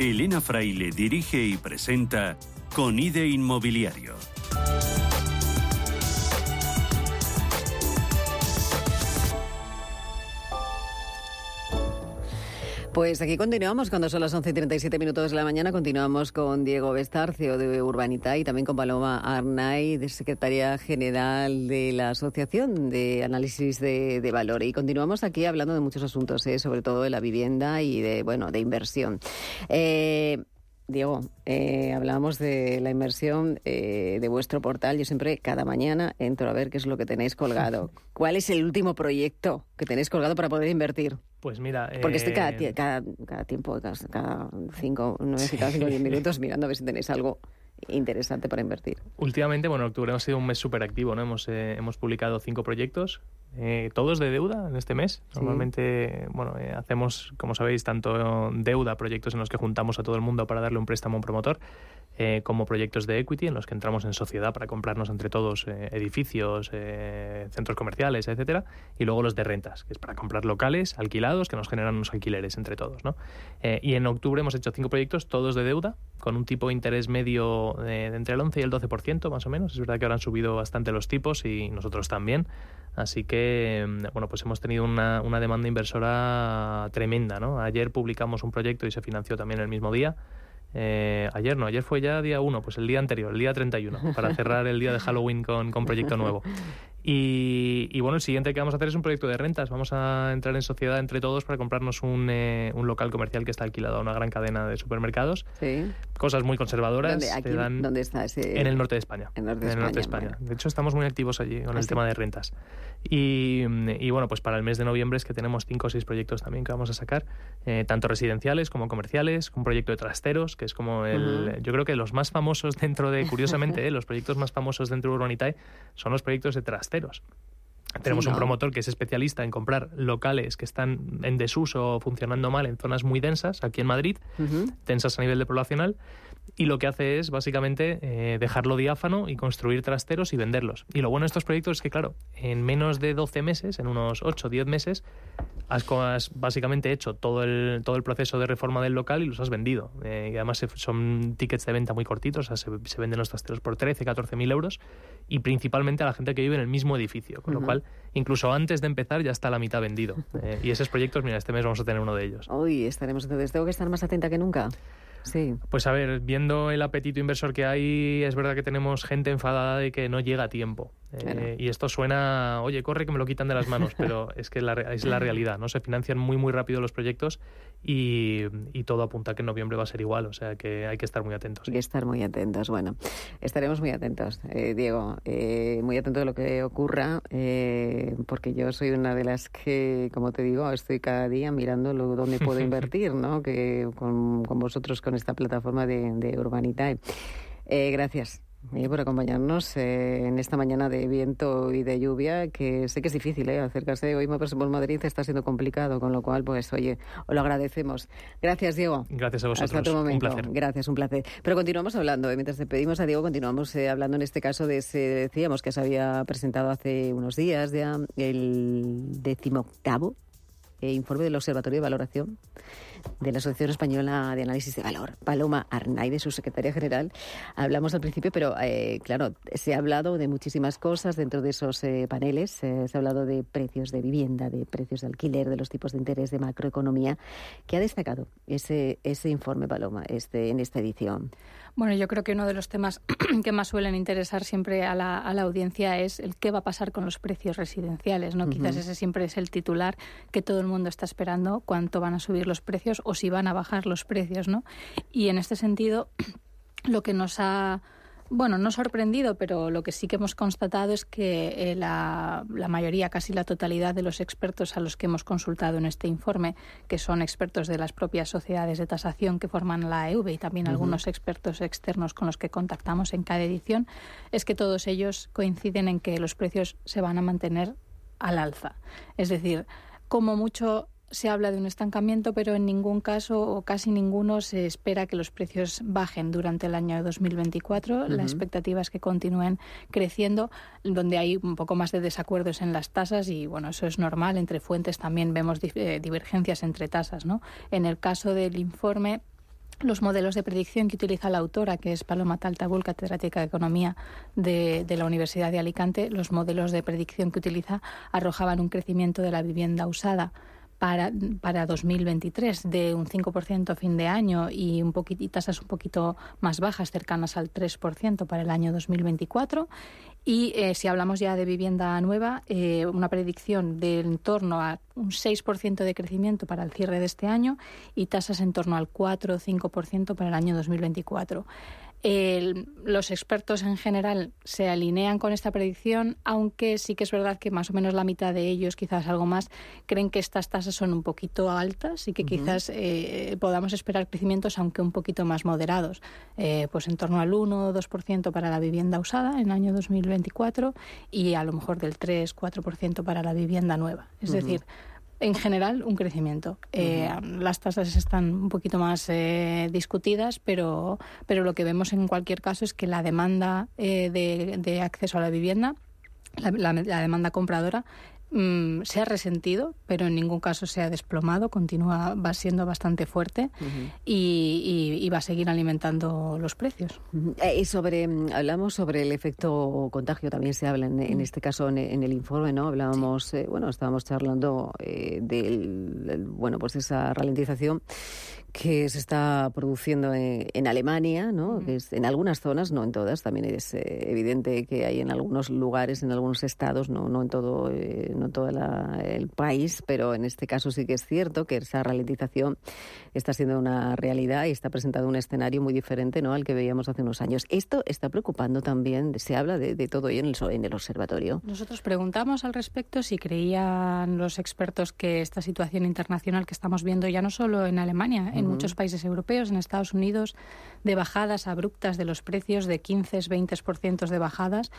Elena Fraile dirige y presenta Con IDE Inmobiliario. Pues aquí continuamos cuando son las 11 y 37 minutos de la mañana. Continuamos con Diego Bestarcio de Urbanita y también con Paloma Arnay, de Secretaria General de la Asociación de Análisis de, Valor. Y continuamos aquí hablando de muchos asuntos, ¿eh? sobre todo de la vivienda y de, bueno, de inversión. Eh, Diego, eh, hablábamos de la inversión eh, de vuestro portal. Yo siempre, cada mañana, entro a ver qué es lo que tenéis colgado. ¿Cuál es el último proyecto que tenéis colgado para poder invertir? Pues mira... Porque estoy cada, eh, cada, cada tiempo, cada, cinco, no cada cinco diez minutos mirando a ver si tenéis algo interesante para invertir. Últimamente, bueno, octubre ha sido un mes súper activo, ¿no? Hemos, hemos publicado cinco proyectos eh, todos de deuda en este mes. Normalmente, bueno, eh, hacemos, como sabéis, tanto deuda, proyectos en los que juntamos a todo el mundo para darle un préstamo a un promotor, eh, como proyectos de equity en los que entramos en sociedad para comprarnos entre todos edificios, centros comerciales, etcétera, y luego los de rentas, que es para comprar locales alquilados que nos generan unos alquileres entre todos, ¿no? y en octubre hemos hecho cinco proyectos, todos de deuda, con un tipo de interés medio de, entre el 11 y el 12% más o menos. Es verdad que ahora han subido bastante los tipos y nosotros también. Así que, mm, bueno, pues hemos tenido una, una demanda inversora tremenda, ¿no? Ayer publicamos un proyecto y se financió también el mismo día. Eh, ayer no, ayer fue ya día 1, pues el día anterior, el día 31, para cerrar el día de Halloween con, con proyecto nuevo. Y, bueno, el siguiente que vamos a hacer es un proyecto de rentas. Vamos a entrar en sociedad entre todos para comprarnos un, eh, un local comercial que está alquilado a una gran cadena de supermercados. Sí. Cosas muy conservadoras. ¿Dónde, está ese? En el norte de España. En, el norte de España. De hecho, estamos muy activos allí con el tema de rentas. Y, bueno, pues para el mes de noviembre es que tenemos cinco o seis proyectos también que vamos a sacar, eh, tanto residenciales como comerciales, un proyecto de trasteros, que es como el, yo creo que los más famosos dentro de, curiosamente, eh, los proyectos más famosos dentro de Urbanitae son los proyectos de trasteros. Tenemos un promotor que es especialista en comprar locales que están en desuso o funcionando mal en zonas muy densas, aquí en Madrid, densas a nivel de poblacional, y lo que hace es básicamente eh, dejarlo diáfano y construir trasteros y venderlos. Y lo bueno de estos proyectos es que, claro, en menos de 12 meses, en unos 8 o 10 meses, has, básicamente hecho todo el, todo el proceso de reforma del local y los has vendido. Eh, y además son tickets de venta muy cortitos, o sea, se, venden los trasteros por 13, 14 mil euros y principalmente a la gente que vive en el mismo edificio, con lo cual incluso antes de empezar ya está la mitad vendido. Eh, y esos proyectos, mira, este mes vamos a tener uno de ellos. Hoy estaremos entonces, tengo que estar más atenta que nunca. Sí. Pues a ver, viendo el apetito inversor que hay, es verdad que tenemos gente enfadada de que no llega a tiempo. Eh, y esto suena, oye, corre que me lo quitan de las manos, pero es que la, es la realidad, ¿no? Se financian muy, muy rápido los proyectos y, todo apunta a que en noviembre va a ser igual, o sea que hay que estar muy atentos. Hay que estar muy atentos, bueno, estaremos muy atentos, eh, Diego, eh, muy atento a lo que ocurra, porque yo soy una de las que, como te digo, estoy cada día mirando lo, dónde puedo invertir, ¿no? Que con, vosotros, con esta plataforma de, de Urbanitae. gracias por acompañarnos eh, en esta mañana de viento y de lluvia, que sé que es difícil ¿eh? acercarse hoy por Madrid, está siendo complicado, con lo cual, pues, oye, os lo agradecemos. Gracias, Diego. Gracias a vosotros. Hasta otro momento. Un placer. Gracias, un placer. Pero continuamos hablando, ¿eh? mientras te pedimos a Diego, continuamos eh, hablando en este caso de ese, decíamos que se había presentado hace unos días ya el decimoctavo informe del Observatorio de Valoración de la Asociación Española de Análisis de Valor, Paloma Arnay, de su secretaria general. Hablamos al principio, pero eh, claro, se ha hablado de muchísimas cosas dentro de esos eh, paneles. Eh, se ha hablado de precios de vivienda, de precios de alquiler, de los tipos de interés, de macroeconomía. ¿Qué ha destacado ese, ese informe, Paloma, este, en esta edición? Bueno, yo creo que uno de los temas que más suelen interesar siempre a la, a la audiencia es el qué va a pasar con los precios residenciales, ¿no? Quizás ese siempre es el titular que todo el mundo está esperando, cuánto van a subir los precios o si van a bajar los precios, ¿no? Y en este sentido, lo que nos ha bueno, no sorprendido, pero lo que sí que hemos constatado es que eh, la, mayoría, casi la totalidad de los expertos a los que hemos consultado en este informe, que son expertos de las propias sociedades de tasación que forman la EV y también algunos expertos externos con los que contactamos en cada edición, es que todos ellos coinciden en que los precios se van a mantener al alza. Es decir, como mucho se habla de un estancamiento, pero en ningún caso o casi ninguno se espera que los precios bajen durante el año 2024. La expectativa es que continúen creciendo, donde hay un poco más de desacuerdos en las tasas y bueno, eso es normal. Entre fuentes también vemos eh, divergencias entre tasas, ¿no? En el caso del informe los modelos de predicción que utiliza la autora, que es Paloma Taltabul, catedrática de Economía de, la Universidad de Alicante, los modelos de predicción que utiliza arrojaban un crecimiento de la vivienda usada para, para 2023 de un 5% a fin de año y, un poquito, y tasas un poquito más bajas, cercanas al 3% para el año 2024. Y eh, si hablamos ya de vivienda nueva, eh, una predicción de en torno a un 6% de crecimiento para el cierre de este año y tasas en torno al 4 o 5% para el año 2024 los expertos en general se alinean con esta predicción, aunque sí que es verdad que más o menos la mitad de ellos, quizás algo más, creen que estas tasas son un poquito altas y que quizás eh, podamos esperar crecimientos, aunque un poquito más moderados, eh, pues en torno al 1 o 2% para la vivienda usada en el año 2024 y a lo mejor del 3-4% para la vivienda nueva. Es decir, en general un crecimiento. Eh, las tasas están un poquito más eh, discutidas, pero, pero lo que vemos en cualquier caso es que la demanda eh, de, acceso a la vivienda, la demanda compradora, Mm, se ha resentido, pero en ningún caso se ha desplomado, continúa, va siendo bastante fuerte y, va a seguir alimentando los precios. Eh, y sobre, mm, hablamos sobre el efecto contagio, también se habla en, este caso en, el informe, ¿no? Hablábamos, eh, bueno, estábamos charlando eh, del, bueno, pues esa ralentización que se está produciendo en, Alemania, ¿no? que es, en algunas zonas, no en todas, también es eh, evidente que hay en algunos lugares, en algunos estados, no, no en todo, eh, no todo el país, pero en este caso sí que es cierto que esa ralentización está siendo una realidad y está presentando un escenario muy diferente ¿no? al que veíamos hace unos años. Esto está preocupando también, se habla de, todo ello en el, en el observatorio. Nosotros preguntamos al respecto si creían los expertos que esta situación internacional que estamos viendo ya no solo en Alemania, en muchos países europeos, en Estados Unidos, de bajadas abruptas de los precios, de 15-20% de bajadas.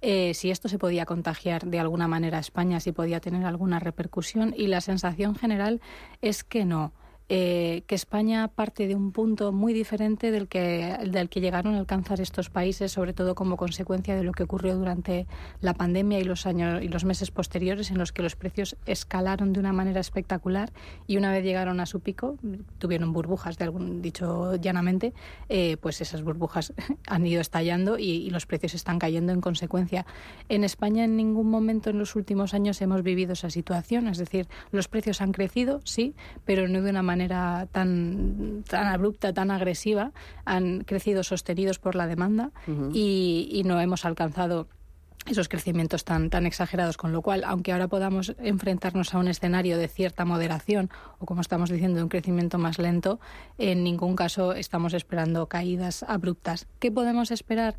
Eh, si esto se podía contagiar de alguna manera a España, si podía tener alguna repercusión. Y la sensación general es que no. Eh, que España parte de un punto muy diferente del que, del que llegaron a alcanzar estos países, sobre todo como consecuencia de lo que ocurrió durante la pandemia y los años y los meses posteriores, en los que los precios escalaron de una manera espectacular y una vez llegaron a su pico, tuvieron burbujas, de algún dicho llanamente, eh, pues esas burbujas han ido estallando y, y los precios están cayendo en consecuencia. En España en ningún momento en los últimos años hemos vivido esa situación, es decir, los precios han crecido, sí, pero no de una manera manera tan, tan abrupta, tan agresiva, han crecido sostenidos por la demanda y, no hemos alcanzado esos crecimientos tan, tan exagerados, con lo cual, aunque ahora podamos enfrentarnos a un escenario de cierta moderación o, como estamos diciendo, un crecimiento más lento, en ningún caso estamos esperando caídas abruptas. ¿Qué podemos esperar?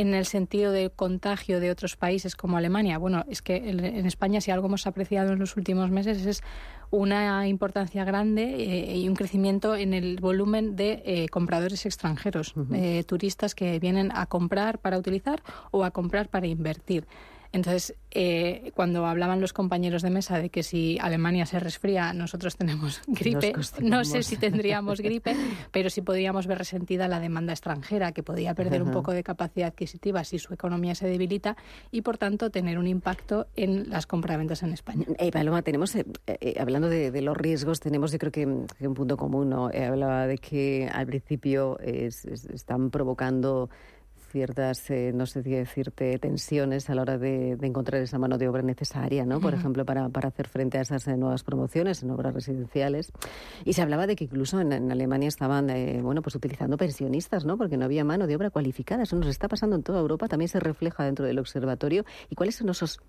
En el sentido de contagio de otros países como Alemania. Bueno, es que en España si algo hemos apreciado en los últimos meses es una importancia grande eh, y un crecimiento en el volumen de eh, compradores extranjeros, eh, turistas que vienen a comprar para utilizar o a comprar para invertir. Entonces, eh, cuando hablaban los compañeros de mesa de que si Alemania se resfría, nosotros tenemos gripe, no sé si tendríamos gripe, pero sí podríamos ver resentida la demanda extranjera, que podría perder un poco de capacidad adquisitiva si su economía se debilita y, por tanto, tener un impacto en las compraventas en España. Eh, Paloma, tenemos, eh, eh, hablando de, los riesgos, tenemos yo creo que, un punto común, ¿no? hablaba de que al principio están provocando ciertas, eh, no sé decirte, tensiones a la hora de, encontrar esa mano de obra necesaria, ¿no? Por ejemplo, para, para, hacer frente a esas eh, nuevas promociones en obras residenciales. Y se hablaba de que incluso en, Alemania estaban, eh, bueno, pues utilizando pensionistas, ¿no? Porque no había mano de obra cualificada. Eso nos está pasando en toda Europa, también se refleja dentro del observatorio. ¿Y cuáles son esos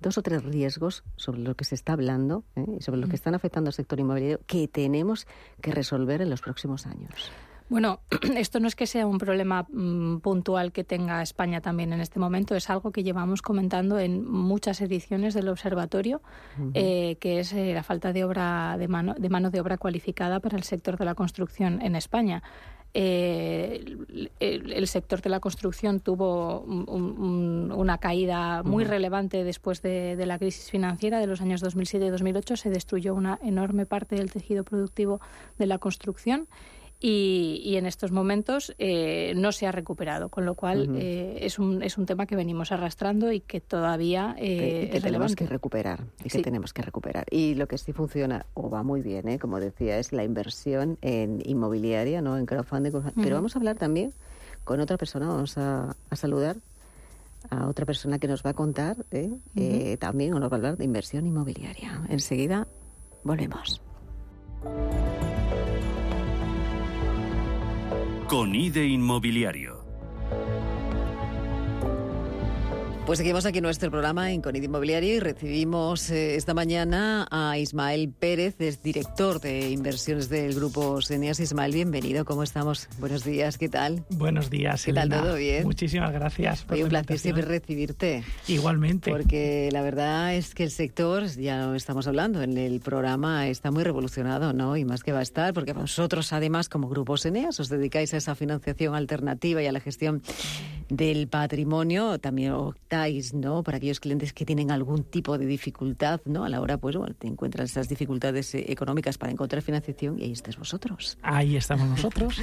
dos o tres riesgos sobre lo que se está hablando y sobre lo que están afectando al sector inmobiliario que tenemos que resolver en los próximos años? Bueno, esto no es que sea un problema mm, puntual que tenga España también en este momento, es algo que llevamos comentando en muchas ediciones del observatorio, eh, que es eh, la falta de obra de mano, de mano de obra cualificada para el sector de la construcción en España. Eh, el, sector de la construcción tuvo una caída muy relevante después de, de, la crisis financiera de los años 2007 y 2008. Se destruyó una enorme parte del tejido productivo de la construcción y, en estos momentos eh, no se ha recuperado, con lo cual eh, es, un, es un tema que venimos arrastrando y que todavía eh, que tenemos que recuperar y que tenemos que recuperar. Y lo que sí funciona o va muy bien, ¿eh? como decía, es la inversión en inmobiliaria, no en crowdfunding. Pero vamos a hablar también con otra persona, vamos a, saludar a otra persona que nos va a contar ¿eh? también o nos va a hablar de inversión inmobiliaria. Enseguida volvemos. Con IDE Inmobiliario. Pues seguimos aquí nuestro programa en Conid Inmobiliario y recibimos eh, esta mañana a Ismael Pérez, es director de inversiones del grupo Senias. Ismael, bienvenido, ¿cómo estamos? Buenos días, ¿qué tal? Buenos días, ¿Qué tal, todo bien? Muchísimas gracias. Por un placer siempre recibirte. Igualmente. Porque la verdad es que el sector, ya lo estamos hablando en el programa, está muy revolucionado, ¿no? Y más que va a estar, porque vosotros además como grupo Eneas os dedicáis a esa financiación alternativa y a la gestión del patrimonio, también ¿no? Para aquellos clientes que tienen algún tipo de dificultad, ¿no? A la hora, pues, bueno, te encuentras esas dificultades eh, económicas para encontrar financiación y ahí estáis vosotros. Ahí estamos nosotros.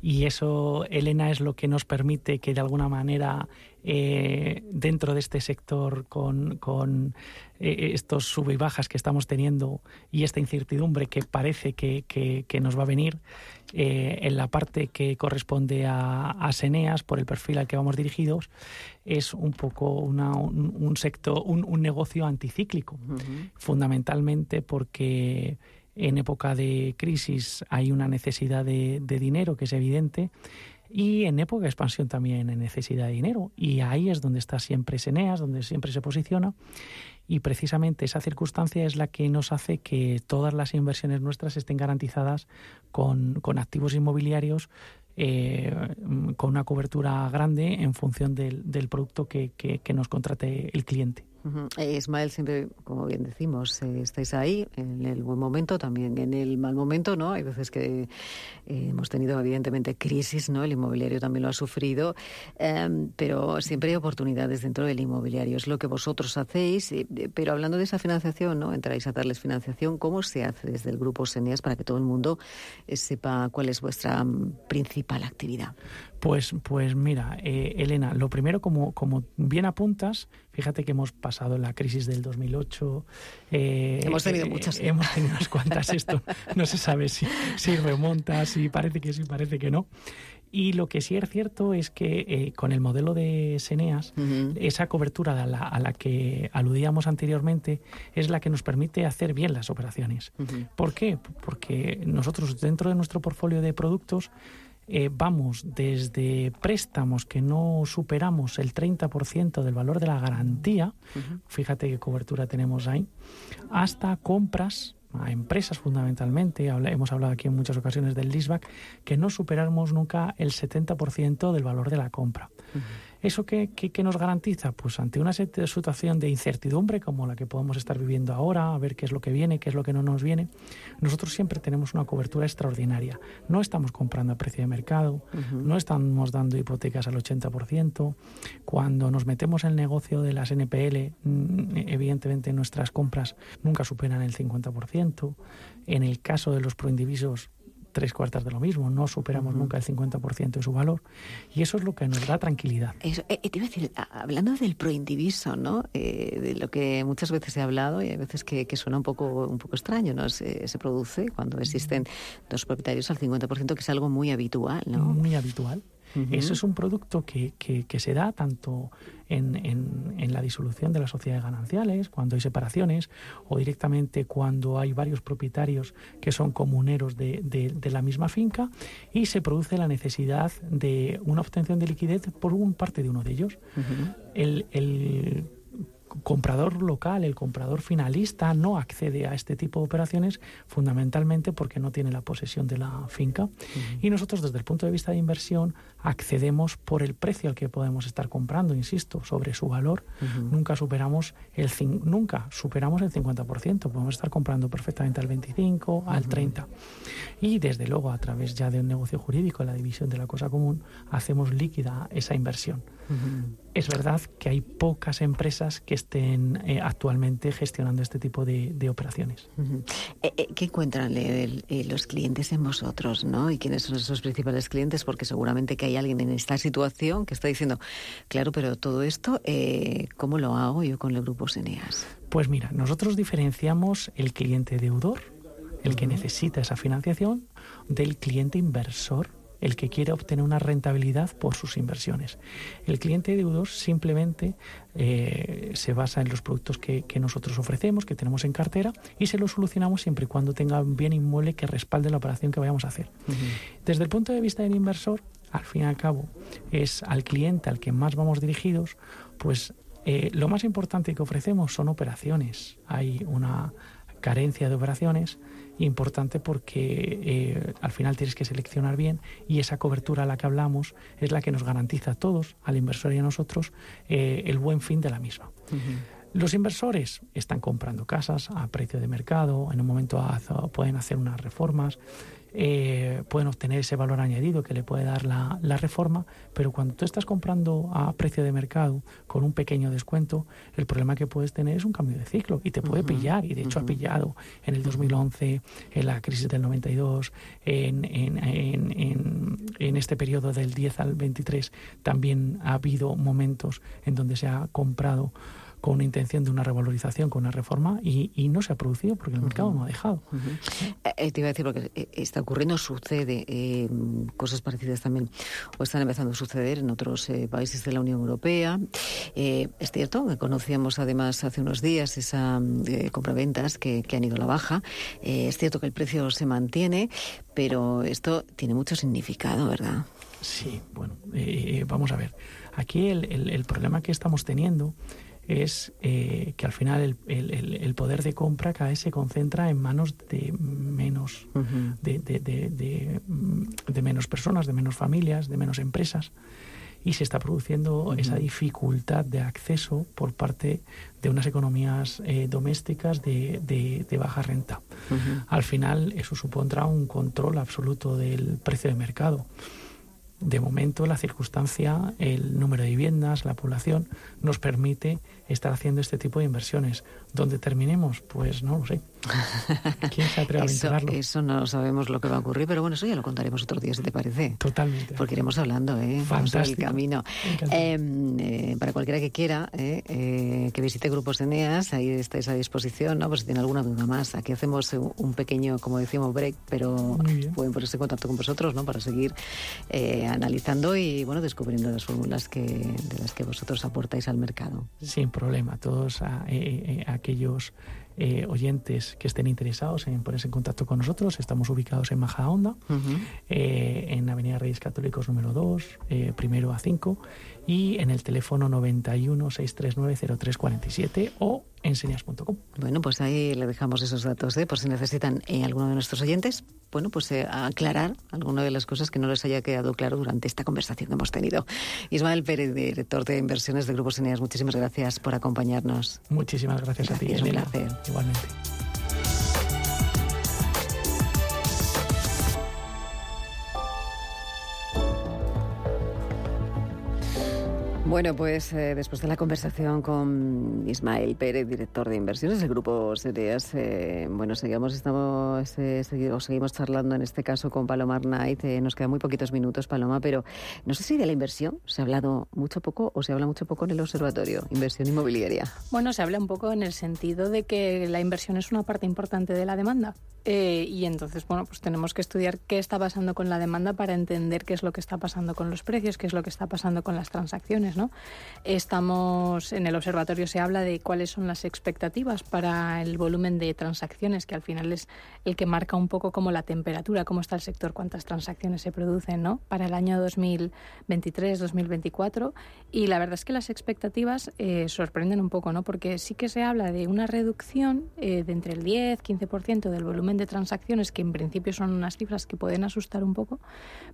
y eso, Elena, es lo que nos permite que de alguna manera eh, dentro de este sector con, con eh, estos sub y bajas que estamos teniendo y esta incertidumbre que parece que, que, nos va a venir eh, en la parte que corresponde a, a, Seneas por el perfil al que vamos dirigidos es un poco una, un, sector un, un, negocio anticíclico. Fundamentalmente porque en época de crisis hay una necesidad de, de dinero que es evidente y en época de expansión también en necesidad de dinero. Y ahí es donde está siempre Seneas, donde siempre se posiciona. Y precisamente esa circunstancia es la que nos hace que todas las inversiones nuestras estén garantizadas con, con activos inmobiliarios eh, con una cobertura grande en función del, del producto que, que nos contrate el cliente. Eh, Ismael, siempre, como bien decimos, eh, estáis ahí en el buen momento, también en el mal momento, ¿no? Hay veces que eh, hemos tenido, evidentemente, crisis, ¿no? El inmobiliario también lo ha sufrido, em, pero siempre hay oportunidades dentro del inmobiliario. Es lo que vosotros hacéis, pero hablando de esa financiación, ¿no? Entráis a darles financiación. ¿Cómo se hace desde el Grupo Senias para que todo el mundo sepa cuál es vuestra mm, principal actividad? Pues, pues mira, Elena, lo primero, como, como bien apuntas, fíjate que hemos pasado la crisis del 2008. Eh, hemos tenido eh, muchas. hemos tenido unas cuantas. Esto no se sabe si, si remonta, si parece que sí, parece que no. Y lo que sí es cierto es que con el modelo de Seneas, esa cobertura a la, a la, que aludíamos anteriormente es la que nos permite hacer bien las operaciones. ¿Por qué? Porque nosotros dentro de nuestro portfolio de productos eh, vamos desde préstamos que no superamos el 30% del valor de la garantía, fíjate qué cobertura tenemos ahí, hasta compras a empresas fundamentalmente, hemos hablado aquí en muchas ocasiones del leaseback, que no superamos nunca el 70% del valor de la compra. ¿Eso qué, nos garantiza? Pues ante una situación de incertidumbre como la que podemos estar viviendo ahora, a ver qué es lo que viene, qué es lo que no nos viene, nosotros siempre tenemos una cobertura extraordinaria. No estamos comprando a precio de mercado, no estamos dando hipotecas al 80%. Cuando nos metemos en el negocio de las NPL, mm, evidentemente nuestras compras nunca superan el 50%. En el caso de los proindivisos, tres cuartas de lo mismo, no superamos nunca el 50% de su valor y eso es lo que nos da tranquilidad. Eso, eh, te iba a decir, hablando del proindiviso, ¿no? Eh, de lo que muchas veces he hablado y hay veces que, suena un poco, un poco extraño, ¿no? Se, se, produce cuando existen dos propietarios al 50%, que es algo muy habitual, ¿no? Muy habitual. Eso es un producto que, que, se da tanto en, en, la disolución de las sociedades gananciales, cuando hay separaciones, o directamente cuando hay varios propietarios que son comuneros de, de, la misma finca, y se produce la necesidad de una obtención de liquidez por un parte de uno de ellos. el, el comprador local, el comprador finalista, no accede a este tipo de operaciones fundamentalmente porque no tiene la posesión de la finca. Y nosotros desde el punto de vista de inversión accedemos por el precio al que podemos estar comprando, insisto, sobre su valor. Nunca superamos el nunca superamos el 50%, podemos estar comprando perfectamente al 25, al 30. Y desde luego a través ya de un negocio jurídico, la división de la cosa común, hacemos líquida esa inversión. Es verdad que hay pocas empresas que estén eh, actualmente gestionando este tipo de, operaciones. Eh, eh, ¿Qué encuentran los clientes en vosotros, no? ¿Y quiénes son esos principales clientes? Porque seguramente que hay alguien en esta situación que está diciendo, claro, pero todo esto, ¿cómo lo hago yo con el grupo Seneas? Pues mira, nosotros diferenciamos el cliente deudor, el que necesita esa financiación, del cliente inversor el que quiere obtener una rentabilidad por sus inversiones. El cliente deudor simplemente eh, se basa en los productos que, nosotros ofrecemos, que tenemos en cartera, y se lo solucionamos siempre y cuando tenga un bien inmueble que respalde la operación que vayamos a hacer. Desde el punto de vista del inversor, al fin y al cabo, es al cliente al que más vamos dirigidos, pues eh, lo más importante que ofrecemos son operaciones. Hay una carencia de operaciones importante porque eh, al final tienes que seleccionar bien y esa cobertura a la que hablamos es la que nos garantiza a todos, al inversor y a nosotros, eh, el buen fin de la misma. Los inversores están comprando casas a precio de mercado, en un momento pueden hacer unas reformas, eh, pueden obtener ese valor añadido que le puede dar la, reforma, pero cuando tú estás comprando a precio de mercado con un pequeño descuento, el problema que puedes tener es un cambio de ciclo y te puede pillar, y de hecho ha pillado en el 2011, en la crisis del 92, en, en, en, en este periodo del 10 al 23, también ha habido momentos en donde se ha comprado con una intención de una revalorización, con una reforma, y, no se ha producido porque el mercado no ha dejado. Eh, eh, te iba a decir, porque eh, está ocurriendo, sucede, cosas parecidas también, o están empezando a suceder en otros países de la Unión Europea. es cierto que conocíamos además hace unos días esa compraventas que, que han ido a la baja. es cierto que el precio se mantiene, pero esto tiene mucho significado, ¿verdad? Sí, bueno, vamos a ver. Aquí el problema que estamos teniendo es eh, que al final el, poder de compra cada vez se concentra en manos de menos de, menos personas, de menos familias, de menos empresas. Y se está produciendo esa dificultad de acceso por parte de unas economías eh, domésticas de, baja renta. Al final eso supondrá un control absoluto del precio de mercado. De momento la circunstancia, el número de viviendas, la población, nos permite estar haciendo este tipo de inversiones. ¿Dónde terminemos? Pues no lo sé. ¿Quién se atreve a eso, eso no sabemos lo que va a ocurrir, pero bueno, eso ya lo contaremos otro día, si te parece. Totalmente. Porque iremos hablando, ¿eh? Vamos el camino. Em, eh, para cualquiera que quiera ¿eh? eh, que visite Grupos Eneas, ahí estáis a disposición, ¿no? Pues si tiene alguna duda más. Aquí hacemos un pequeño, como decimos, break, pero pueden ponerse en contacto con vosotros, ¿no? Para seguir eh, analizando y, bueno, descubriendo las fórmulas que, de las que vosotros aportáis al mercado. Sin problema. Todos aquellos eh, oyentes que estén interesados en ponerse en contacto con nosotros, estamos ubicados en Maja Onda, eh, en Avenida Reyes Católicos número 2, eh, primero a 5, y en el teléfono 91 639 0347 o enseñas.com. Bueno, pues ahí le dejamos esos datos, ¿eh? por si necesitan eh, alguno de nuestros oyentes, bueno, pues eh, aclarar alguna de las cosas que no les haya quedado claro durante esta conversación que hemos tenido. Ismael Pérez, director de inversiones de Grupo Eneas, muchísimas gracias por acompañarnos. Muchísimas gracias, a ti. Es un placer. Igualmente. Bueno, pues eh, después de la conversación con Ismael Pérez, director de inversiones del grupo Sereas, eh, bueno, seguimos, estamos, eh, seguimos charlando en este caso con Paloma Knight. nos quedan muy poquitos minutos, Paloma, pero no sé si de la inversión se ha hablado mucho poco o se habla mucho poco en el observatorio, inversión inmobiliaria. Bueno, se habla un poco en el sentido de que la inversión es una parte importante de la demanda. y entonces, bueno, pues tenemos que estudiar qué está pasando con la demanda para entender qué es lo que está pasando con los precios, qué es lo que está pasando con las transacciones. Estamos en el observatorio se habla de cuáles son las expectativas para el volumen de transacciones, que al final es el que marca un poco como la temperatura, cómo está el sector, cuántas transacciones se producen, ¿no? Para el año 2023-2024 y la verdad es que las expectativas eh, sorprenden un poco, ¿no? Porque sí que se habla de una reducción eh, de entre el 10-15% del volumen de transacciones, que en principio son unas cifras que pueden asustar un poco,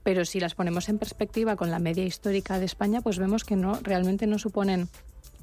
pero si las ponemos en perspectiva con la media histórica de España, pues vemos que no realmente no suponen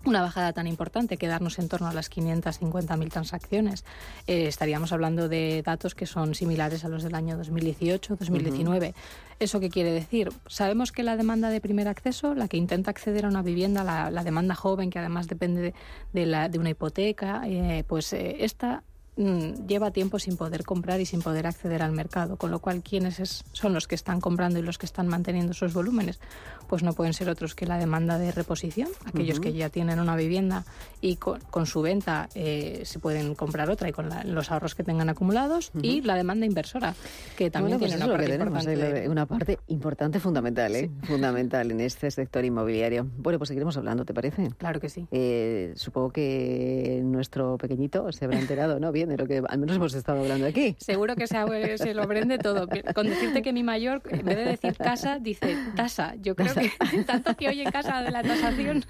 una bajada tan importante, quedarnos en torno a las 550.000 transacciones. Eh, estaríamos hablando de datos que son similares a los del año 2018, 2019. ¿Eso qué quiere decir? Sabemos que la demanda de primer acceso, la que intenta acceder a una vivienda, la, demanda joven, que además depende de, la, de una hipoteca, eh, pues eh, esta lleva tiempo sin poder comprar y sin poder acceder al mercado, con lo cual quienes son los que están comprando y los que están manteniendo esos volúmenes, pues no pueden ser otros que la demanda de reposición, aquellos que ya tienen una vivienda y con, su venta eh, se pueden comprar otra y con los ahorros que tengan acumulados, y la demanda inversora, que también pues tiene una parte, importante. una parte importante, fundamental, ¿eh? fundamental en este sector inmobiliario. Bueno, pues seguiremos hablando, ¿te parece? Claro que sí. Eh, supongo que nuestro pequeñito se habrá enterado, ¿no? Bien de lo que al menos hemos estado hablando aquí. Seguro que se, se lo aprende todo. Con decirte que mi mayor, en vez de decir casa, dice tasa. Yo creo que tanto que oye casa de la tasación.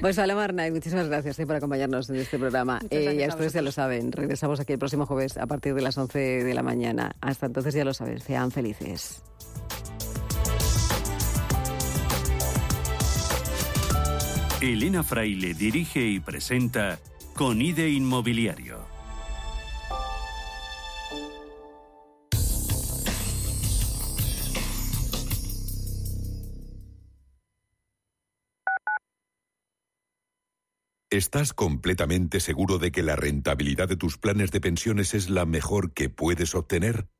pues Alamarna, muchísimas gracias eh, por acompañarnos en este programa. Eh, ya ustedes ya lo saben, regresamos aquí el próximo jueves a partir de las 11 de la mañana. Hasta entonces ya lo saben, sean felices. Elena Fraile dirige y presenta con IDE Inmobiliario. ¿Estás completamente seguro de que la rentabilidad de tus planes de pensiones es la mejor que puedes obtener?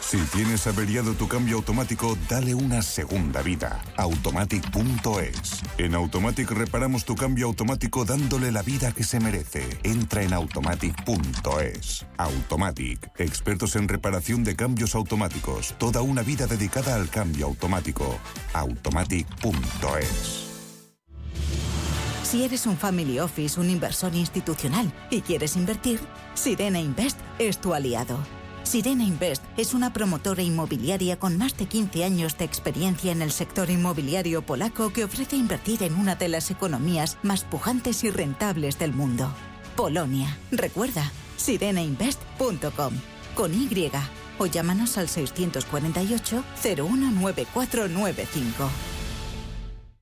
Si tienes averiado tu cambio automático, dale una segunda vida. Automatic.es. En Automatic reparamos tu cambio automático dándole la vida que se merece. Entra en Automatic.es. Automatic. Expertos en reparación de cambios automáticos. Toda una vida dedicada al cambio automático. Automatic.es. Si eres un family office, un inversor institucional y quieres invertir, Sirena Invest es tu aliado. Sirena Invest es una promotora inmobiliaria con más de 15 años de experiencia en el sector inmobiliario polaco que ofrece invertir en una de las economías más pujantes y rentables del mundo. Polonia. Recuerda, sirenainvest.com. Con Y. O llámanos al 648 019495.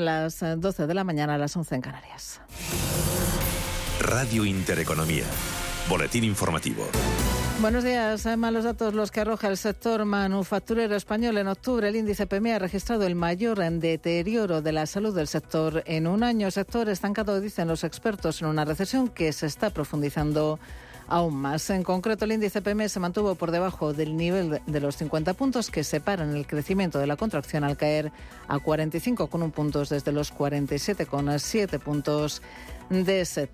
Son las 12 eh, de la mañana, a las 11 en Canarias. Radio Intereconomía. Boletín informativo. Buenos días. Malos datos los que arroja el sector manufacturero español. En octubre, el índice PMI ha registrado el mayor deterioro de la salud del sector en un año. Sector estancado, dicen los expertos, en una recesión que se está profundizando aún más. En concreto, el índice PMI se mantuvo por debajo del nivel de los 50 puntos que separan el crecimiento de la contracción al caer a 45,1 puntos desde los 47,7 puntos de septiembre.